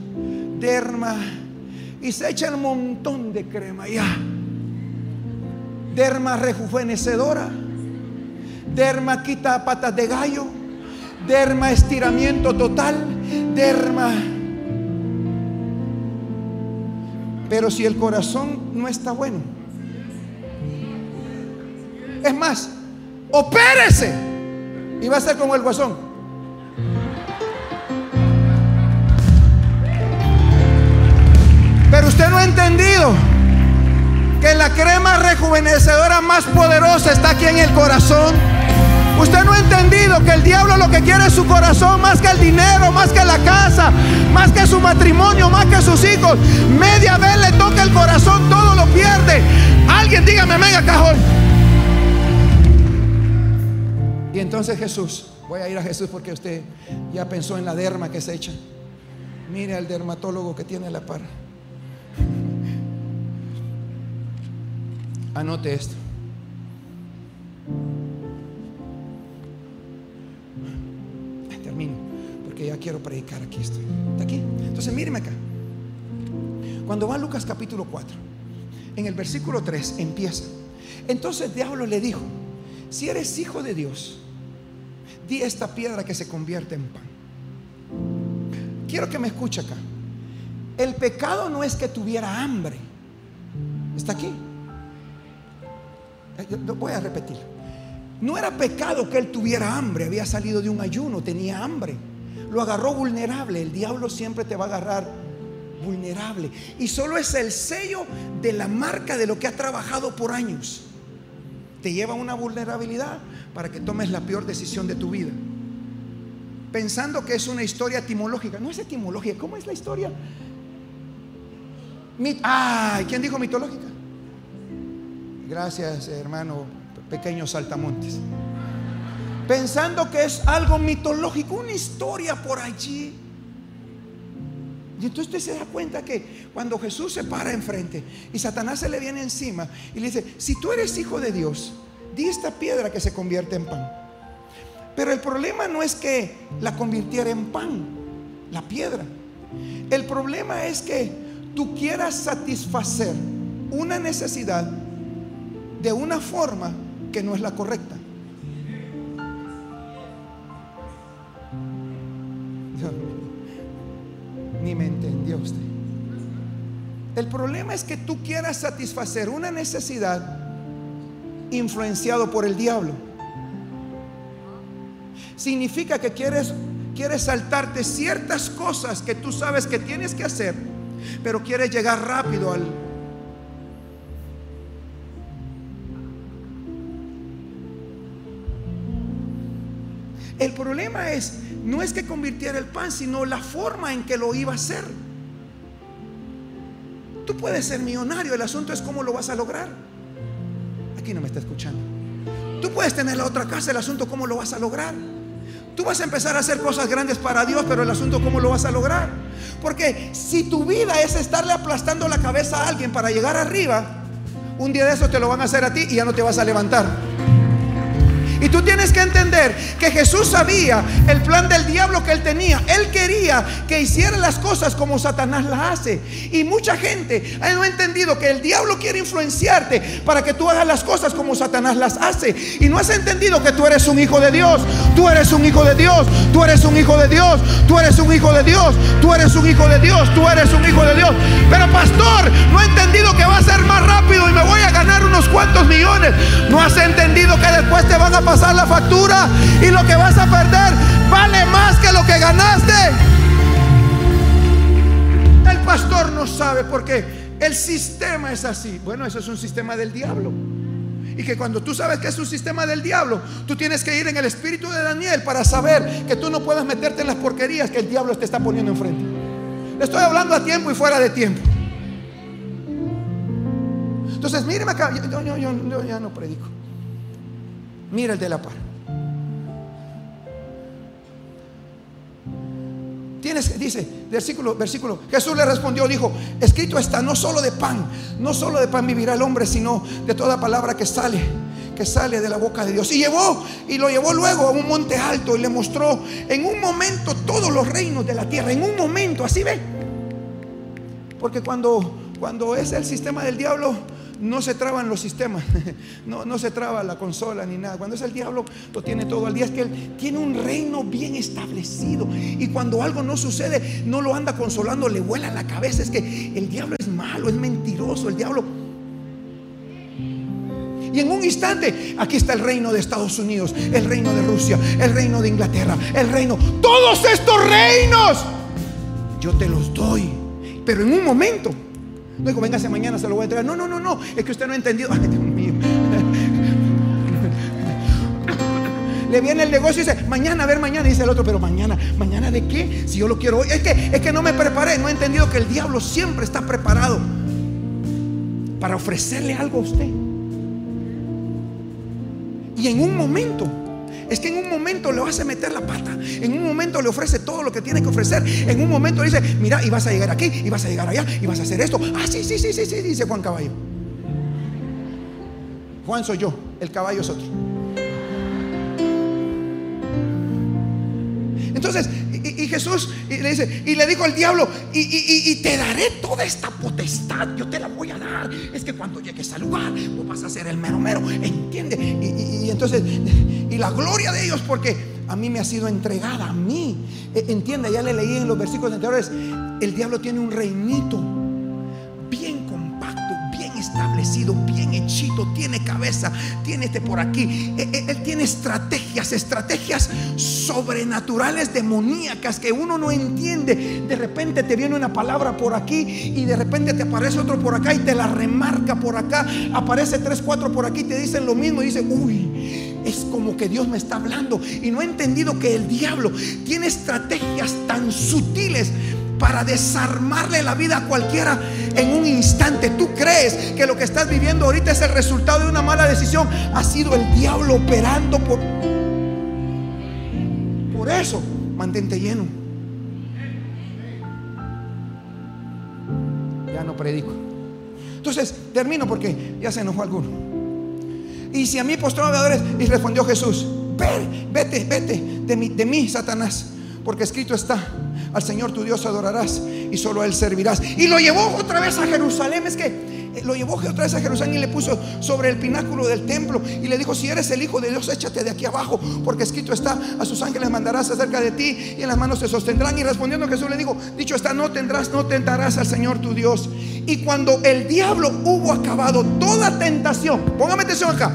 derma, y se echa un montón de crema ya. Derma rejuvenecedora derma quita patas de gallo, derma estiramiento total, derma. Pero si el corazón no está bueno, es más, opérese y va a ser como el guasón. Pero usted no ha entendido que la crema rejuvenecedora más poderosa está aquí en el corazón. Usted no ha entendido que el diablo lo que quiere es su corazón más que el dinero, más que la casa, más que su matrimonio, más que sus hijos. Media vez le toca el corazón, todo lo pierde. Alguien dígame, venga cajón. Y entonces Jesús, voy a ir a Jesús porque usted ya pensó en la derma que se echa. Mire al dermatólogo que tiene la par. Anote esto. Quiero predicar aquí esto. ¿Está aquí? Entonces, míreme acá. Cuando va Lucas capítulo 4, en el versículo 3 empieza. Entonces diablo le dijo, si eres hijo de Dios, di esta piedra que se convierte en pan. Quiero que me escuche acá. El pecado no es que tuviera hambre. ¿Está aquí? Voy a repetir. No era pecado que él tuviera hambre, había salido de un ayuno, tenía hambre. Lo agarró vulnerable. El diablo siempre te va a agarrar vulnerable. Y solo es el sello de la marca de lo que ha trabajado por años. Te lleva a una vulnerabilidad para que tomes la peor decisión de tu vida. Pensando que es una historia etimológica. No es etimológica. ¿Cómo es la historia? Ay, ¿quién dijo mitológica? Gracias, hermano, pequeños saltamontes. Pensando que es algo mitológico, una historia por allí. Y entonces usted se da cuenta que cuando Jesús se para enfrente y Satanás se le viene encima y le dice, si tú eres hijo de Dios, di esta piedra que se convierte en pan. Pero el problema no es que la convirtiera en pan, la piedra. El problema es que tú quieras satisfacer una necesidad de una forma que no es la correcta. El problema es que tú quieras satisfacer una necesidad influenciado por el diablo. Significa que quieres quieres saltarte ciertas cosas que tú sabes que tienes que hacer, pero quieres llegar rápido al El problema es, no es que convirtiera el pan, sino la forma en que lo iba a hacer. Tú puedes ser millonario, el asunto es cómo lo vas a lograr. Aquí no me está escuchando. Tú puedes tener la otra casa, el asunto cómo lo vas a lograr. Tú vas a empezar a hacer cosas grandes para Dios, pero el asunto cómo lo vas a lograr. Porque si tu vida es estarle aplastando la cabeza a alguien para llegar arriba, un día de eso te lo van a hacer a ti y ya no te vas a levantar. Y tú tienes que entender que Jesús sabía el plan del diablo que él tenía. Él quería que hiciera las cosas como Satanás las hace. Y mucha gente no ha entendido que el diablo quiere influenciarte para que tú hagas las cosas como Satanás las hace. Y no has entendido que tú eres un hijo de Dios. Tú eres un hijo de Dios. Tú eres un hijo de Dios. Tú eres un hijo de Dios. Tú eres un hijo de Dios. Tú eres un hijo de Dios. Pero pastor, no he entendido que va a ser más rápido y me voy a ganar unos cuantos millones. No has entendido que después te van a pasar la factura y lo que vas a perder vale más que lo que ganaste. El pastor no sabe porque el sistema es así. Bueno, eso es un sistema del diablo. Y que cuando tú sabes que es un sistema del diablo, tú tienes que ir en el espíritu de Daniel para saber que tú no puedes meterte en las porquerías que el diablo te está poniendo enfrente. Le estoy hablando a tiempo y fuera de tiempo. Entonces, míreme acá, yo, yo ya no predico. Mira el de la par. Tienes, dice, versículo, versículo, Jesús le respondió, dijo, escrito está, no solo de pan, no solo de pan vivirá el hombre, sino de toda palabra que sale, que sale de la boca de Dios. Y llevó, y lo llevó luego a un monte alto y le mostró en un momento todos los reinos de la tierra, en un momento, así ve. Porque cuando, cuando es el sistema del diablo, no se traban los sistemas, no, no se traba la consola ni nada. Cuando es el diablo, lo tiene todo al día. Es que él tiene un reino bien establecido. Y cuando algo no sucede, no lo anda consolando, le vuela la cabeza. Es que el diablo es malo, es mentiroso. El diablo y en un instante, aquí está el reino de Estados Unidos, el reino de Rusia, el reino de Inglaterra, el reino, todos estos reinos, yo te los doy. Pero en un momento, no digo, véngase mañana, se lo voy a traer. No, no, no, no. Es que usted no ha entendido. Ay, Dios mío. Le viene el negocio y dice, mañana, a ver, mañana. Dice el otro, pero mañana, ¿mañana de qué? Si yo lo quiero hoy. Es que, es que no me preparé. No he entendido que el diablo siempre está preparado para ofrecerle algo a usted. Y en un momento es que en un momento le vas a meter la pata. En un momento le ofrece todo lo que tiene que ofrecer. En un momento le dice, mira, y vas a llegar aquí, y vas a llegar allá, y vas a hacer esto. Ah, sí, sí, sí, sí, sí, dice Juan Caballo. Juan soy yo, el caballo es otro. Entonces, y, Jesús le dice, y le dijo al diablo, y, te daré toda esta potestad, yo te la voy a dar. Es que cuando llegues al lugar, vos vas a ser el mero mero, ¿entiende? Y, entonces, y la gloria de Dios, porque a mí me ha sido entregada, a mí. Entiende, ya le leí en los versículos anteriores, el diablo tiene un reinito establecido, bien hechito, tiene cabeza, tiene este por aquí. E, e, él, tiene estrategias, estrategias sobrenaturales, demoníacas que uno no entiende. De repente te viene una palabra por aquí y de repente te aparece otro por acá y te la remarca por acá. Aparece tres, cuatro por aquí y te dicen lo mismo y dice, uy, es como que Dios me está hablando y no he entendido que el diablo tiene estrategias tan sutiles para desarmarle la vida a cualquiera en un instante. Tú crees que lo que estás viviendo ahorita es el resultado de una mala decisión. Ha sido el diablo operando por... Por eso, mantente lleno. Ya no predico. Entonces, termino porque ya se enojó alguno. Y si a mí postró adoradores, y respondió Jesús, vete, vete de mí, de mí, Satanás, porque escrito está al Señor tu Dios adorarás y solo a Él servirás. Y lo llevó otra vez a Jerusalén. Es que eh, lo llevó otra vez a Jerusalén y le puso sobre el pináculo del templo y le dijo, si eres el Hijo de Dios, échate de aquí abajo, porque escrito está, a sus ángeles mandarás acerca de ti y en las manos te sostendrán. Y respondiendo Jesús le dijo, dicho está, no tendrás, no tentarás al Señor tu Dios. Y cuando el diablo hubo acabado toda tentación, póngame atención acá,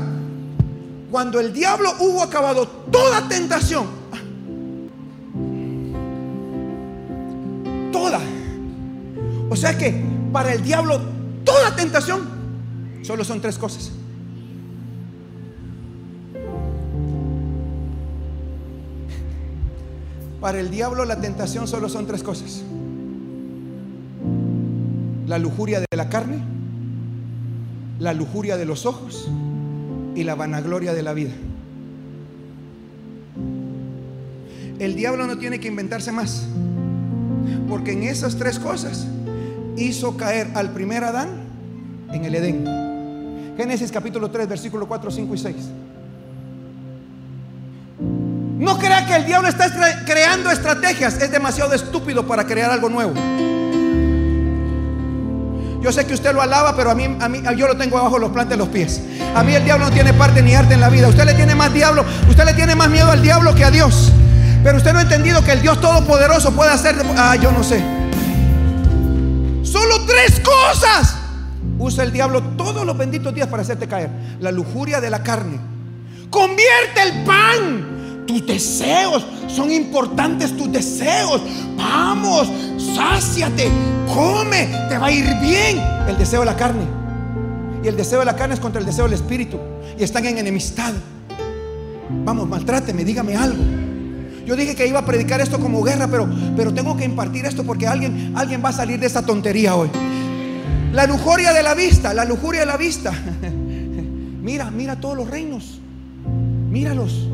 cuando el diablo hubo acabado toda tentación, sea que para el diablo toda tentación solo son tres cosas. Para el diablo la tentación solo son tres cosas. La lujuria de la carne, la lujuria de los ojos y la vanagloria de la vida. El diablo no tiene que inventarse más. Porque en esas tres cosas hizo caer al primer Adán en el Edén. Génesis capítulo 3, versículo 4, 5 y 6. No crea que el diablo está creando estrategias. Es demasiado estúpido para crear algo nuevo. Yo sé que usted lo alaba, pero a mí, a mí yo lo tengo abajo los plantes de los pies. A mí el diablo no tiene parte ni arte en la vida. Usted le tiene más diablo, usted le tiene más miedo al diablo que a Dios. Pero usted no ha entendido que el Dios Todopoderoso puede hacer... Ah, yo no sé. Tres cosas. Usa el diablo todos los benditos días para hacerte caer. La lujuria de la carne. Convierte el pan. Tus deseos son importantes, tus deseos. Vamos, sáciate, come, te va a ir bien. El deseo de la carne. Y el deseo de la carne es contra el deseo del espíritu. Y están en enemistad. Vamos, maltráteme, dígame algo. Yo dije que iba a predicar esto como guerra, pero, pero tengo que impartir esto porque alguien, alguien va a salir de esta tontería hoy. La lujuria de la vista, la lujuria de la vista. mira, mira todos los reinos. Míralos,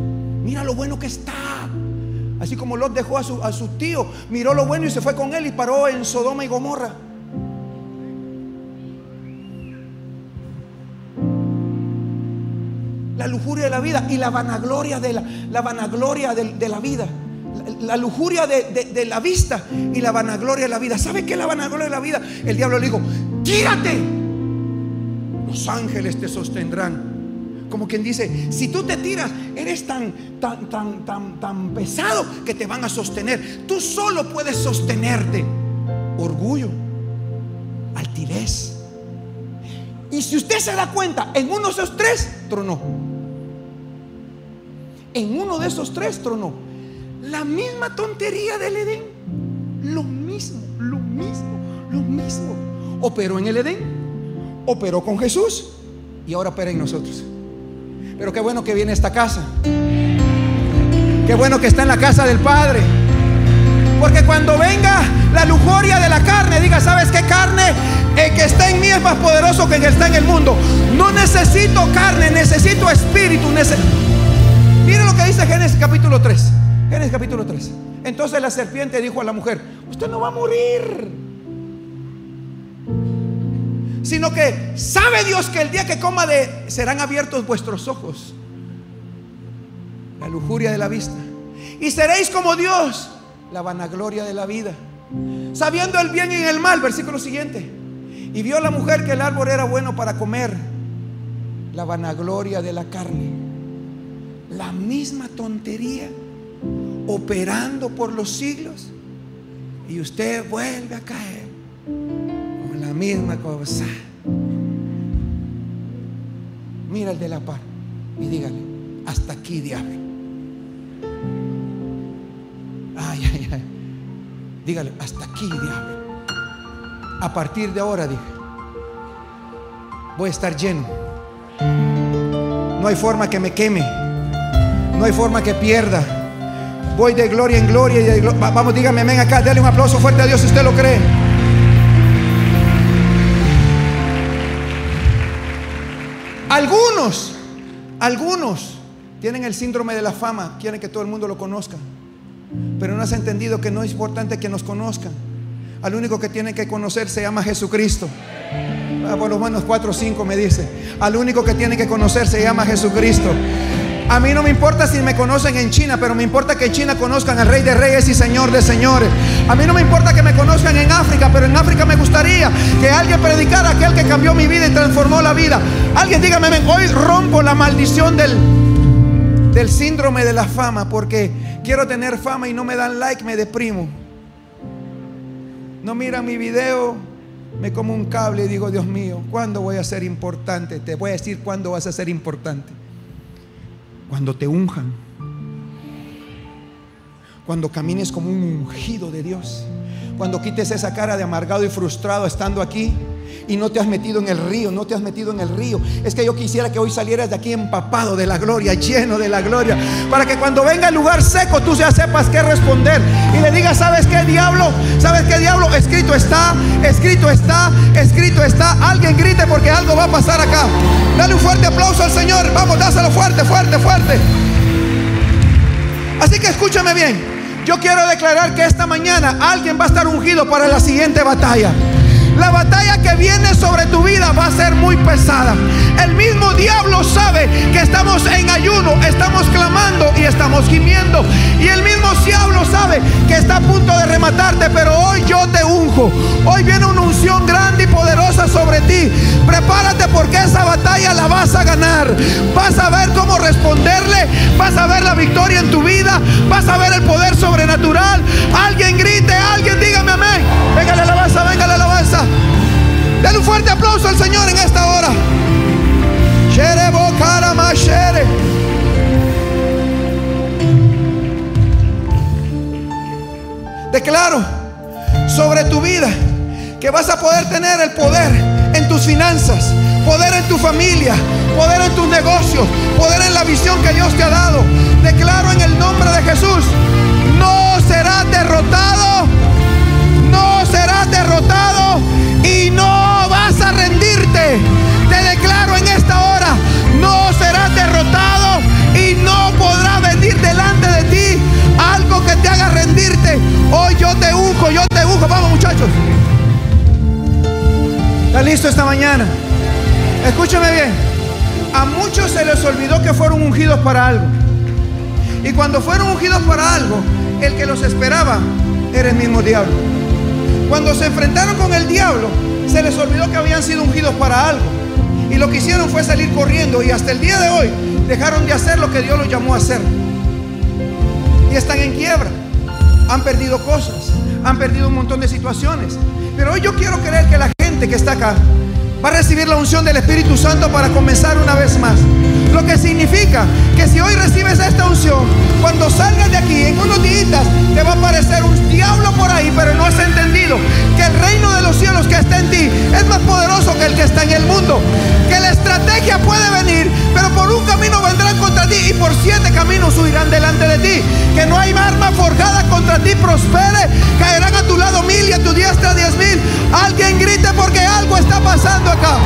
mira lo bueno que está. Así como Lot dejó a su, a su tío, miró lo bueno y se fue con él y paró en Sodoma y Gomorra. La lujuria de la vida y la vanagloria de la, vanagloria de, de la vida la lujuria de, la vista y la vanagloria de la vida. ¿Sabe qué es la vanagloria de la vida? El diablo le dijo, tírate. Los ángeles te sostendrán. Como quien dice, si tú te tiras, eres tan, tan, tan, tan, tan pesado que te van a sostener. Tú solo puedes sostenerte. Orgullo, altivez. Y si usted se da cuenta, en uno de esos tres tronó. En uno de esos tres tronó. La misma tontería del Edén. Lo mismo, lo mismo, lo mismo. Operó en el Edén, operó con Jesús y ahora opera en nosotros. Pero qué bueno que viene esta casa. Qué bueno que está en la casa del Padre. Porque cuando venga la lujuria de la carne, diga, ¿sabes qué carne? El que está en mí es más poderoso que el que está en el mundo. No necesito carne, necesito espíritu. Mire lo que dice Génesis capítulo 3. Génesis capítulo 3. Entonces la serpiente dijo a la mujer, usted no va a morir. Sino que sabe Dios que el día que coma de serán abiertos vuestros ojos. La lujuria de la vista. Y seréis como Dios, la vanagloria de la vida. Sabiendo el bien y el mal, versículo siguiente. Y vio la mujer que el árbol era bueno para comer. La vanagloria de la carne. La misma tontería operando por los siglos y usted vuelve a caer con la misma cosa. Mira el de la par y dígale, hasta aquí diablo. Ay, ay, ay. Dígale, hasta aquí diablo. A partir de ahora, dije, voy a estar lleno. No hay forma que me queme. No hay forma que pierda. Voy de gloria en gloria. Vamos, dígame amén acá. Dale un aplauso fuerte a Dios si usted lo cree. Algunos, algunos tienen el síndrome de la fama. Quieren que todo el mundo lo conozca. Pero no has entendido que no es importante que nos conozcan. Al único que tienen que conocer se llama Jesucristo. Ah, por lo menos 4 o 5 me dice. Al único que tiene que conocer se llama Jesucristo. A mí no me importa si me conocen en China, pero me importa que en China conozcan al Rey de Reyes y Señor de Señores. A mí no me importa que me conozcan en África, pero en África me gustaría que alguien predicara aquel que cambió mi vida y transformó la vida. Alguien dígame, hoy rompo la maldición del, del síndrome de la fama, porque quiero tener fama y no me dan like, me deprimo. No miran mi video, me como un cable y digo, Dios mío, ¿cuándo voy a ser importante? Te voy a decir cuándo vas a ser importante cuando te unjan, cuando camines como un ungido de Dios, cuando quites esa cara de amargado y frustrado estando aquí y no te has metido en el río, no te has metido en el río. Es que yo quisiera que hoy salieras de aquí empapado de la gloria, lleno de la gloria, para que cuando venga el lugar seco tú ya sepas qué responder y le digas, ¿sabes qué diablo? ¿Sabes qué diablo? Escrito está, escrito está, escrito está. Alguien grite porque algo va a pasar acá. Dale un fuerte aplauso al Señor. Vamos, dáselo fuerte, fuerte, fuerte. Así que escúchame bien. Yo quiero declarar que esta mañana alguien va a estar ungido para la siguiente batalla. La batalla que viene sobre tu vida va a ser muy pesada. El mismo diablo sabe que estamos en ayuno, estamos clamando y estamos gimiendo. Y el mismo diablo sabe que está a punto de rematarte, pero hoy yo te unjo. Hoy viene una unción grande y poderosa sobre ti. Prepárate porque esa batalla la vas a ganar. Vas a ver cómo responderle. Vas a ver la victoria en tu vida. Vas a ver el poder sobrenatural. Alguien grite, alguien dígame amén. Venga la alabanza, venga la alabanza. Dale un fuerte aplauso al Señor en esta hora. Declaro sobre tu vida que vas a poder tener el poder en tus finanzas, poder en tu familia, poder en tus negocios, poder en la visión que Dios te ha dado. Declaro en el nombre de Jesús, no serás derrotado, no serás derrotado a rendirte. Te declaro en esta hora, no serás derrotado y no podrá venir delante de ti algo que te haga rendirte. Hoy yo te unjo, yo te unjo. Vamos muchachos. ¿Está listo esta mañana? Escúchame bien. A muchos se les olvidó que fueron ungidos para algo. Y cuando fueron ungidos para algo, el que los esperaba era el mismo diablo. Cuando se enfrentaron con el diablo, se les olvidó que habían sido ungidos para algo. Y lo que hicieron fue salir corriendo. Y hasta el día de hoy dejaron de hacer lo que Dios los llamó a hacer. Y están en quiebra. Han perdido cosas. Han perdido un montón de situaciones. Pero hoy yo quiero creer que la gente que está acá va a recibir la unción del Espíritu Santo para comenzar una vez más. Lo que significa que si hoy recibes esta unción, cuando salgas de aquí en unos días te va a aparecer un diablo por ahí, pero no has entendido que el reino de los cielos que está en ti es más poderoso que el que está en el mundo. Que la estrategia puede venir, pero por un camino vendrán contra ti y por siete caminos huirán delante de ti. Que no hay arma forjada contra ti prospere, caerán a tu lado mil y a tu diestra diez mil. Alguien grite porque algo está pasando acá.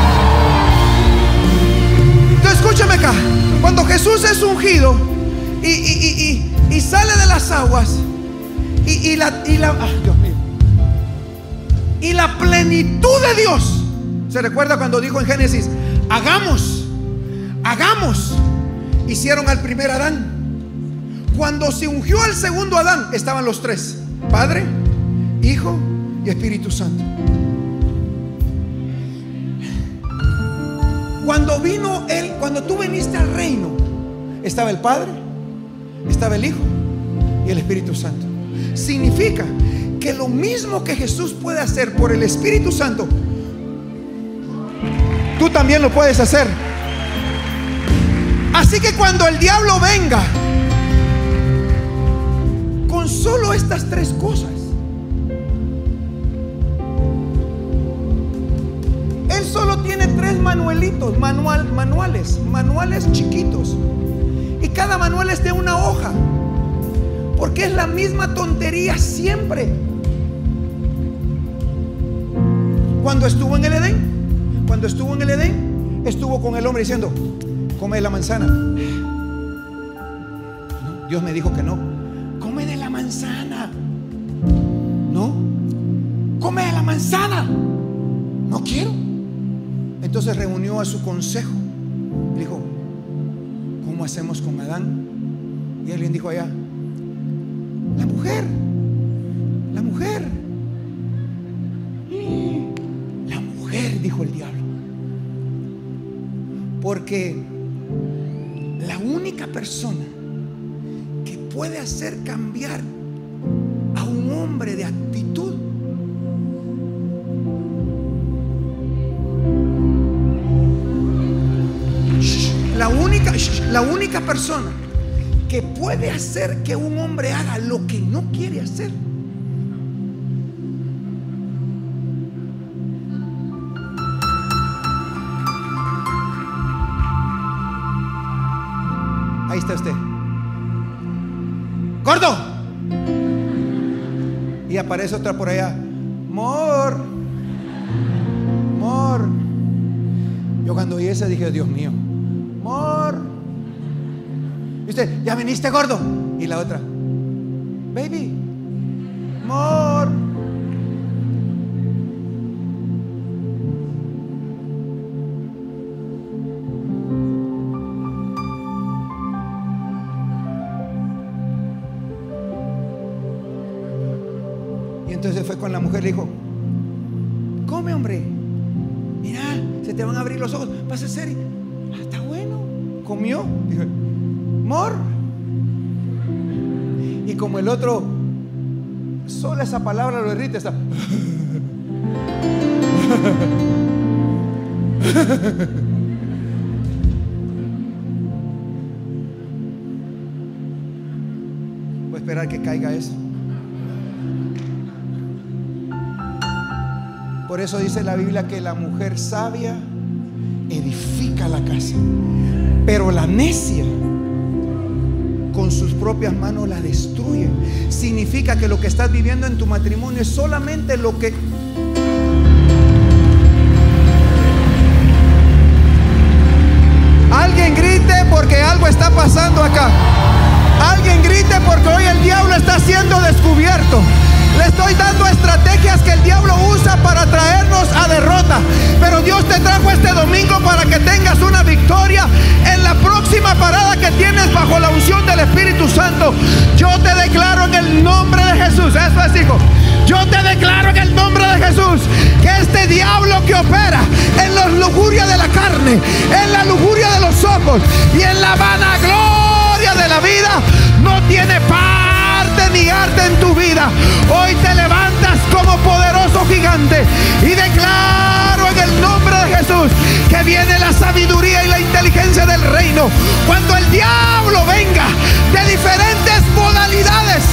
Entonces escúchame acá. Cuando Jesús es ungido y, sale de las aguas y, la, y la, ah, Dios mío, y la plenitud de Dios. ¿Se recuerda cuando dijo en Génesis, hagamos, hagamos? Hicieron al primer Adán. Cuando se ungió al segundo Adán, estaban los tres, Padre, Hijo y Espíritu Santo. Cuando vino Él, cuando tú viniste al reino, estaba el Padre, estaba el Hijo y el Espíritu Santo. Significa que lo mismo que Jesús puede hacer por el Espíritu Santo, tú también lo puedes hacer. Así que cuando el diablo venga con solo estas tres cosas, solo tiene tres manuelitos, manual, manuales, manuales chiquitos. Y cada manual es de una hoja. Porque es la misma tontería siempre. Cuando estuvo en el Edén, cuando estuvo en el Edén, estuvo con el hombre diciendo, come de la manzana. Dios me dijo que no. Come de la manzana. No. Come de la manzana. No quiero. Entonces reunió a su consejo. Dijo, ¿cómo hacemos con Adán? Y alguien dijo allá, la mujer, la mujer. La mujer, dijo el diablo. Porque la única persona que puede hacer cambiar a un hombre de actitud única persona que puede hacer que un hombre haga lo que no quiere hacer. Ahí está usted. Gordo. Y aparece otra por allá. Mor. Mor. Yo cuando vi esa dije, Dios mío. Mor ya viniste gordo. Y la otra, esa palabra lo irrita, está. Voy a esperar que caiga eso. Por eso dice la Biblia que la mujer sabia edifica la casa, pero la necia con sus propias manos la destruye. Significa que lo que estás viviendo en tu matrimonio es solamente lo que... Alguien grite porque algo está pasando acá. Alguien grite porque hoy el diablo está siendo descubierto. Le estoy dando estrategias que el diablo usa para traernos a derrota. Pero Dios te trajo este domingo para que tengas una victoria en la próxima parada que tienes bajo la unción del Espíritu Santo. Yo te declaro en el nombre de Jesús. Eso es, hijo. Yo te declaro en el nombre de Jesús que este diablo que opera en la lujuria de la carne, en la lujuria de los ojos y en la vanagloria de la vida, no tiene parte en tu vida. Hoy te levantas como poderoso gigante y declaro en el nombre de Jesús que viene la sabiduría y la inteligencia del reino. Cuando el diablo venga de diferentes modalidades,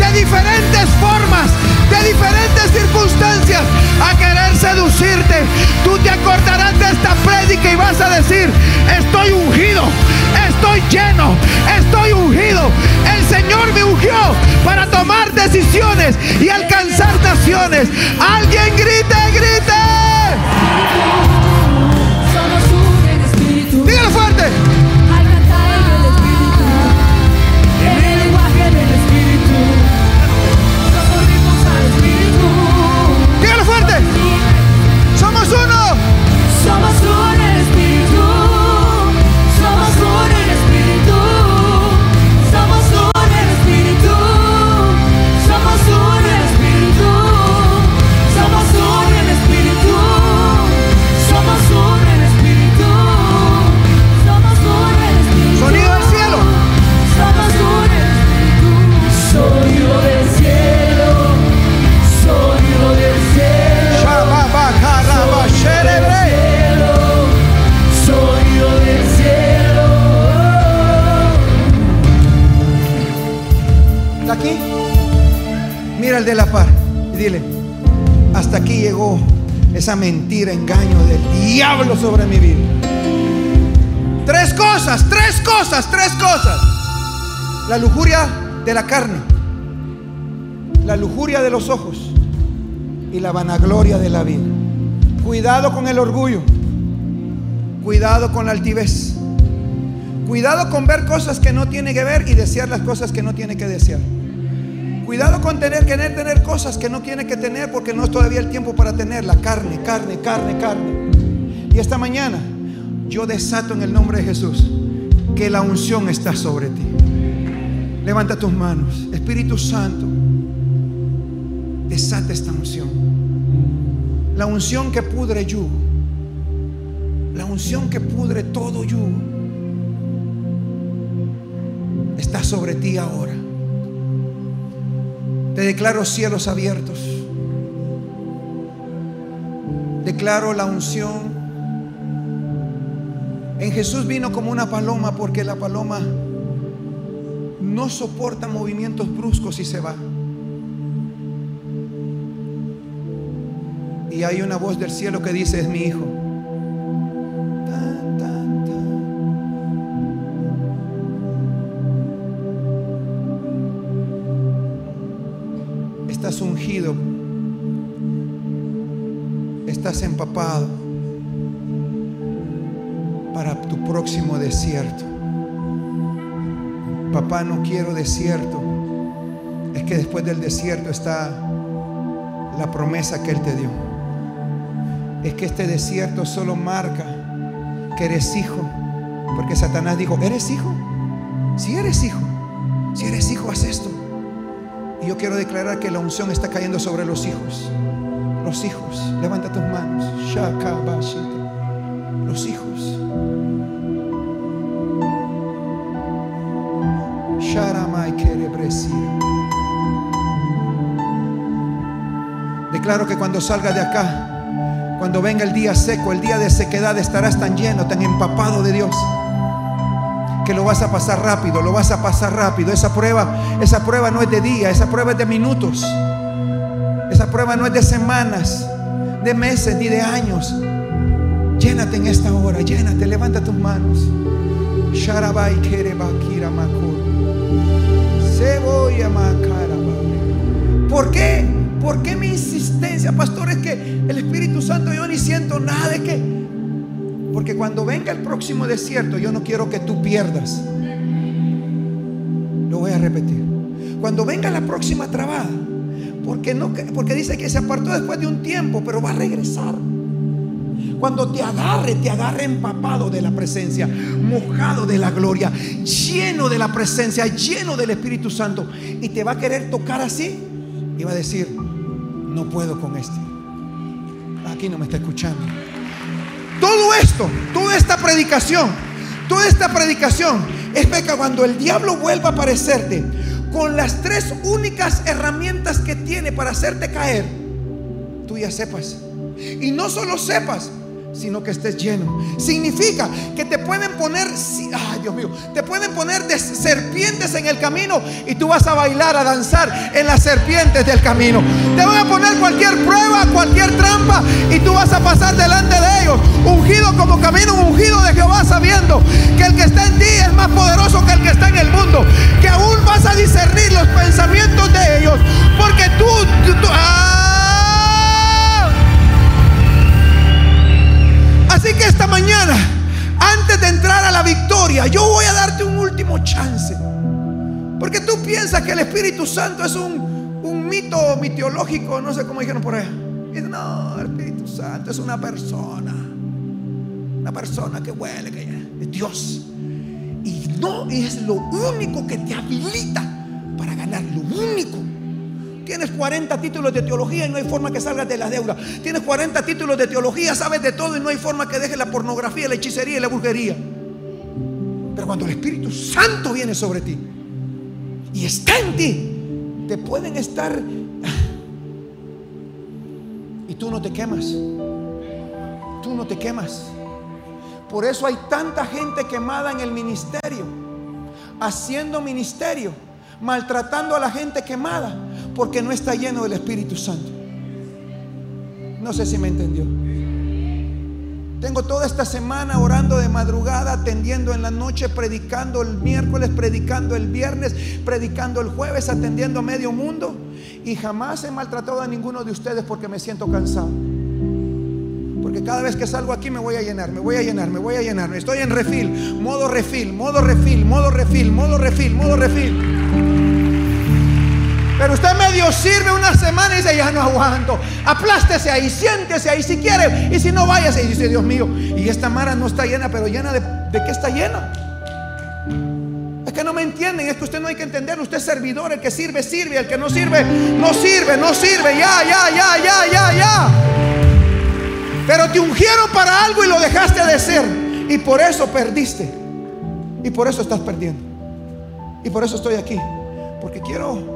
de diferentes formas, de diferentes circunstancias a querer seducirte. Tú te acordarás de esta prédica y vas a decir, estoy ungido, estoy lleno, estoy ungido. El Señor me ungió para tomar decisiones y alcanzar naciones. Alguien grite, grite. De la par y dile, hasta aquí llegó esa mentira, engaño del diablo sobre mi vida. Tres cosas, tres cosas, tres cosas. La lujuria de la carne, la lujuria de los ojos y la vanagloria de la vida. Cuidado con el orgullo, cuidado con la altivez, cuidado con ver cosas que no tiene que ver y desear las cosas que no tiene que desear. Cuidado con tener, querer tener cosas que no tiene que tener porque no es todavía el tiempo para tenerla. Carne, carne, carne, carne. Y esta mañana yo desato en el nombre de Jesús que la unción está sobre ti. Levanta tus manos. Espíritu Santo, desata esta unción. La unción que pudre yugo. La unción que pudre todo yugo. Está sobre ti ahora. Te declaro cielos abiertos. Declaro la unción. En Jesús vino como una paloma porque la paloma no soporta movimientos bruscos y se va. Y hay una voz del cielo que dice, es mi hijo. Estás empapado para tu próximo desierto. Papá, no quiero desierto. Es que después del desierto está la promesa que Él te dio. Es que este desierto solo marca que eres hijo. Porque Satanás dijo, ¿eres hijo? Si eres hijo, si eres hijo, haz esto. Y yo quiero declarar que la unción está cayendo sobre los hijos. Los hijos, levanta tus manos. Los hijos. Declaro que cuando salga de acá, cuando venga el día seco, el día de sequedad, estarás tan lleno, tan empapado de Dios, que lo vas a pasar rápido, lo vas a pasar rápido. Esa prueba, esa prueba no es de día, esa prueba es de minutos. Esa prueba no es de semanas, de meses ni de años. Llénate en esta hora, llénate, levanta tus manos. Sharabai kerebakira. Cebolla. ¿Por qué? ¿Por qué mi insistencia, pastor? Es que el Espíritu Santo yo ni siento nada de que. Porque cuando venga el próximo desierto, yo no quiero que tú pierdas. Lo voy a repetir. Cuando venga la próxima trabada, Porque, no, porque dice que se apartó después de un tiempo, pero va a regresar. Cuando te agarre, te agarre empapado de la presencia, mojado de la gloria, lleno de la presencia, lleno del Espíritu Santo. Y te va a querer tocar así. Y va a decir, no puedo con este. Aquí no me está escuchando. Todo esto, toda esta predicación, toda esta predicación es que cuando el diablo vuelva a aparecerte con las tres únicas herramientas que tiene para hacerte caer, tú ya sepas. Y no solo sepas, sino que estés lleno. Significa que te pueden poner, ay Dios mío, te pueden poner de serpientes en el camino y tú vas a bailar, a danzar en las serpientes del camino. Te van a poner cualquier prueba, cualquier trampa y tú vas a pasar delante de ellos, ungido como camino, ungido de Jehová, sabiendo que el que está en ti es más poderoso que el que está en el mundo, que aún vas a discernir los pensamientos de ellos, porque tú, tú, ah, Así que esta mañana, antes de entrar a la victoria, yo voy a darte un último chance. Porque tú piensas que el Espíritu Santo es un, un mito mitológico, no sé cómo dijeron por ahí. no, el Espíritu Santo es una persona. Una persona que huele, que es Dios. Y no es lo único que te habilita para ganar, lo único. Tienes 40 títulos de teología y no hay forma que salgas de la deuda. Tienes 40 títulos de teología, sabes de todo y no hay forma que dejes la pornografía, la hechicería y la brujería. Pero cuando el Espíritu Santo viene sobre ti y está en ti, te pueden estar y tú no te quemas. Tú no te quemas. Por eso hay tanta gente quemada en el ministerio, haciendo ministerio, maltratando a la gente quemada porque no está lleno del Espíritu Santo. No sé si me entendió. Tengo toda esta semana orando de madrugada, atendiendo en la noche, predicando el miércoles, predicando el viernes, predicando el jueves, atendiendo a medio mundo. Y jamás he maltratado a ninguno de ustedes porque me siento cansado. Porque cada vez que salgo aquí me voy a llenar, me voy a llenar, me voy a llenar. Estoy en refil, modo refil, modo refil, modo refil, modo refil, modo refil. Pero usted medio sirve una semana y dice, ya no aguanto. Aplástese ahí, siéntese ahí si quiere. Y si no, váyase. Y dice, Dios mío, y esta mara no está llena, pero llena de, ¿de qué está llena? Es que no me entienden, es que usted no hay que entender. Usted es servidor, el que sirve, sirve. El que no sirve, no sirve, no sirve. Ya, ya, ya, ya, ya, ya. Pero te ungieron para algo y lo dejaste de ser. Y por eso perdiste. Y por eso estás perdiendo. Y por eso estoy aquí. Porque quiero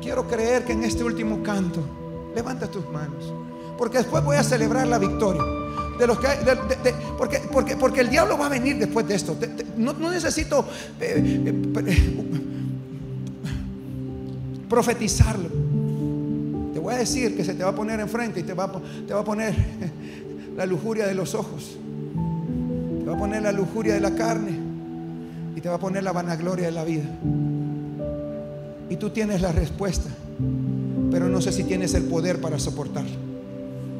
quiero creer que en este último canto, levanta tus manos, porque después voy a celebrar la victoria. Porque, porque, porque el diablo va a venir después de esto. no, necesito eh, eh, profetizarlo. Te voy a decir que se te va a poner enfrente y te va, te va a poner la lujuria de los ojos. Te va a poner la lujuria de la carne y te va a poner la vanagloria de la vida. Y tú tienes la respuesta, pero no sé si tienes el poder para soportarlo.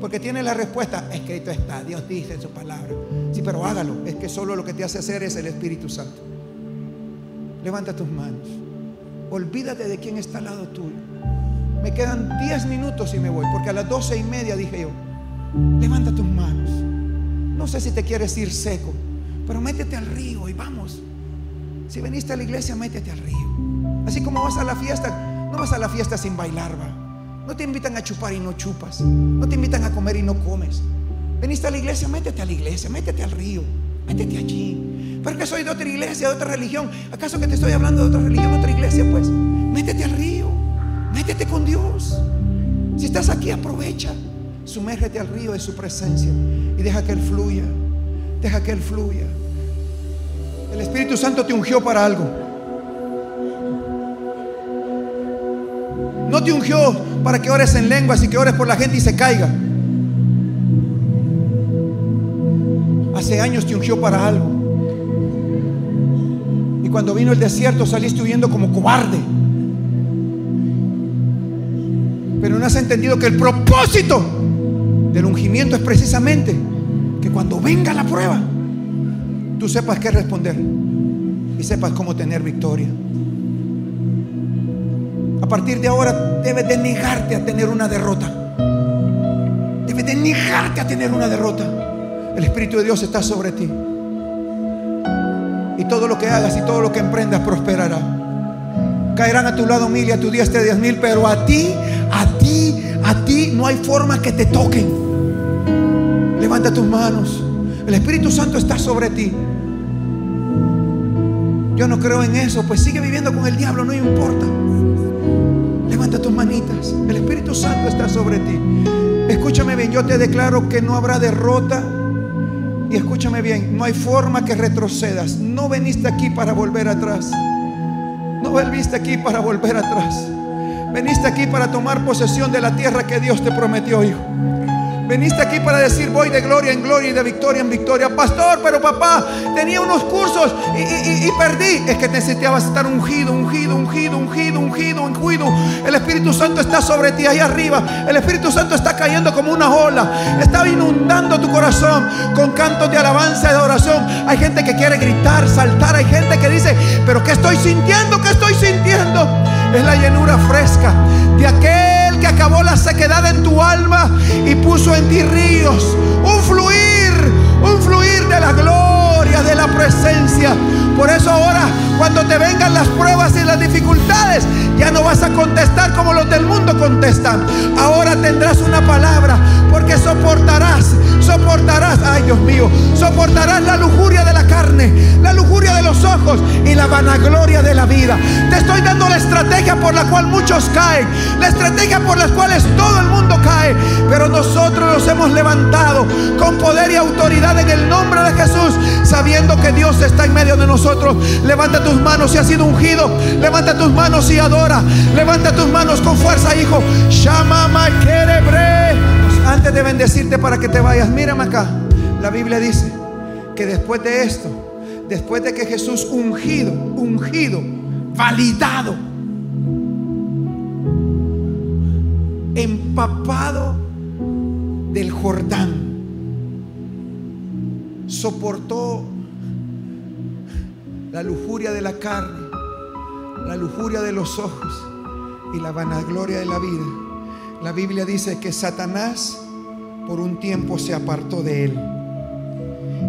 Porque tienes la respuesta, escrito está, Dios dice en su palabra. Sí, pero hágalo, es que solo lo que te hace hacer es el Espíritu Santo. Levanta tus manos. Olvídate de quién está al lado tuyo. Me quedan 10 minutos y me voy, porque a las doce y media dije yo, levanta tus manos. No sé si te quieres ir seco, pero métete al río y vamos. Si veniste a la iglesia, métete al río. Así como vas a la fiesta, no vas a la fiesta sin bailar, va. No te invitan a chupar y no chupas. No te invitan a comer y no comes. Veniste a la iglesia, métete a la iglesia, métete al río, métete allí. Pero que soy de otra iglesia, de otra religión. ¿Acaso que te estoy hablando de otra religión, de otra iglesia? Pues métete al río, métete con Dios. Si estás aquí, aprovecha. Sumérgete al río de su presencia y deja que Él fluya. Deja que Él fluya. El Espíritu Santo te ungió para algo. No te ungió para que ores en lenguas y que ores por la gente y se caiga. Hace años te ungió para algo. Y cuando vino el desierto saliste huyendo como cobarde. Pero no has entendido que el propósito del ungimiento es precisamente que cuando venga la prueba, tú sepas qué responder y sepas cómo tener victoria. A partir de ahora debes de negarte a tener una derrota. Debes de negarte a tener una derrota. El Espíritu de Dios está sobre ti. Y todo lo que hagas y todo lo que emprendas prosperará. Caerán a tu lado mil y a tu diestra diez mil, pero a ti, a ti, a ti no hay forma que te toquen. Levanta tus manos. El Espíritu Santo está sobre ti. Yo no creo en eso, pues sigue viviendo con el diablo, no importa. Levanta tus manitas. El Espíritu Santo está sobre ti. Escúchame bien, yo te declaro que no habrá derrota. Y escúchame bien, no hay forma que retrocedas. No veniste aquí para volver atrás. No volviste aquí para volver atrás. Veniste aquí para tomar posesión de la tierra que Dios te prometió, hijo. Veniste aquí para decir voy de gloria en gloria y de victoria en victoria. Pastor, pero papá, tenía unos cursos y, perdí. Es que necesitabas estar ungido, ungido, ungido, ungido, ungido, ungido. El Espíritu Santo está sobre ti ahí arriba. El Espíritu Santo está cayendo como una ola. Está inundando tu corazón con cantos de alabanza y de oración. Hay gente que quiere gritar, saltar. Hay gente que dice, pero ¿qué estoy sintiendo? ¿Qué estoy sintiendo? Es la llenura fresca de aquel que acabó la sequedad en tu alma y puso en ti ríos, un fluir, un fluir de la gloria, de la presencia. Por eso ahora, cuando te vengan las pruebas y las dificultades, ya no vas a contestar como los del mundo contestan. Ahora tendrás una palabra, porque soportarás, soportarás, ay Dios mío, soportarás la lujuria de la carne, la lujuria de los ojos y la vanagloria de la vida. Te estoy dando la estrategia por la cual muchos caen, la estrategia por las cuales todo el mundo cae, pero nosotros nos hemos levantado con poder y autoridad en el nombre de Jesús, sabiendo que Dios está en medio de nosotros. Levanta tus manos si has sido ungido, levanta tus manos y adora, levanta tus manos con fuerza, hijo. Shama Makerebre. Antes de bendecirte para que te vayas, mírame acá. La Biblia dice que después de esto, después de que Jesús ungido, ungido, validado, empapado del Jordán, soportó la lujuria de la carne, la lujuria de los ojos y la vanagloria de la vida. La Biblia dice que Satanás por un tiempo se apartó de él.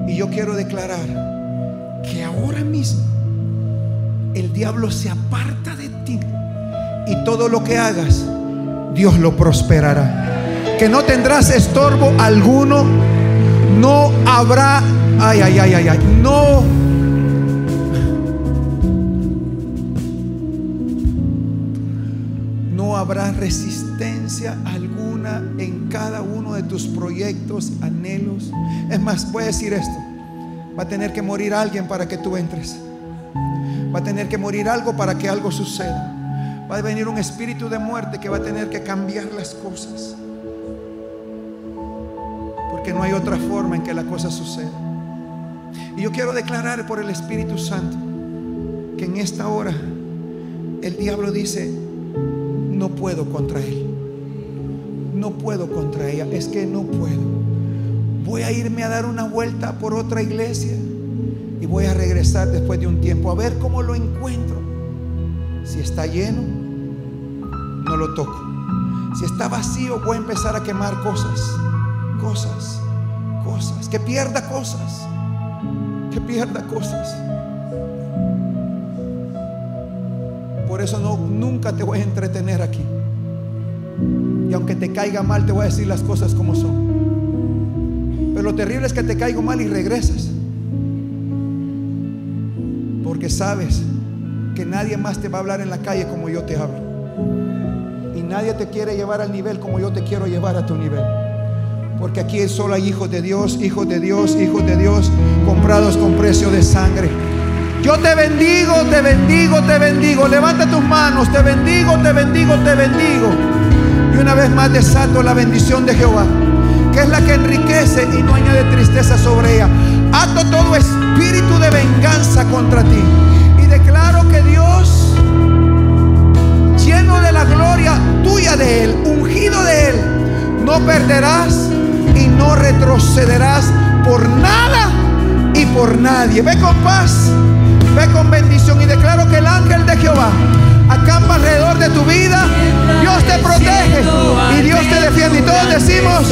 Y yo quiero declarar que ahora mismo el diablo se aparta de ti y todo lo que hagas, Dios lo prosperará. Que no tendrás estorbo alguno, no habrá, ay, ay, ay, ay, ay, no. Habrá resistencia alguna en cada uno de tus proyectos, anhelos. Es más, voy a decir esto. Va a tener que morir alguien para que tú entres. Va a tener que morir algo para que algo suceda. Va a venir un espíritu de muerte que va a tener que cambiar las cosas. Porque no hay otra forma en que la cosa suceda. Y yo quiero declarar por el Espíritu Santo que en esta hora el diablo dice, no puedo contra él. No puedo contra ella. Es que no puedo. Voy a irme a dar una vuelta por otra iglesia y voy a regresar después de un tiempo a ver cómo lo encuentro. Si está lleno, no lo toco. Si está vacío, voy a empezar a quemar cosas. Cosas. Cosas. Que pierda cosas. Que pierda cosas. Por eso no, nunca te voy a entretener aquí. Y aunque te caiga mal, te voy a decir las cosas como son. Pero lo terrible es que te caigo mal y regresas. Porque sabes que nadie más te va a hablar en la calle como yo te hablo. Y nadie te quiere llevar al nivel como yo te quiero llevar a tu nivel. Porque aquí solo hay hijos de Dios, hijos de Dios, hijos de Dios, comprados con precio de sangre. Yo te bendigo, te bendigo, te bendigo. Levanta tus manos, te bendigo, te bendigo, te bendigo. Y una vez más desato la bendición de Jehová, que es la que enriquece y no añade tristeza sobre ella. Ato todo espíritu de venganza contra ti. Y declaro que Dios, lleno de la gloria tuya de Él, ungido de Él, no perderás y no retrocederás por nada y por nadie. Ve con paz. Ve con bendición y declaro que el ángel de Jehová acampa alrededor de tu vida. Dios te protege y Dios te defiende. Y todos decimos.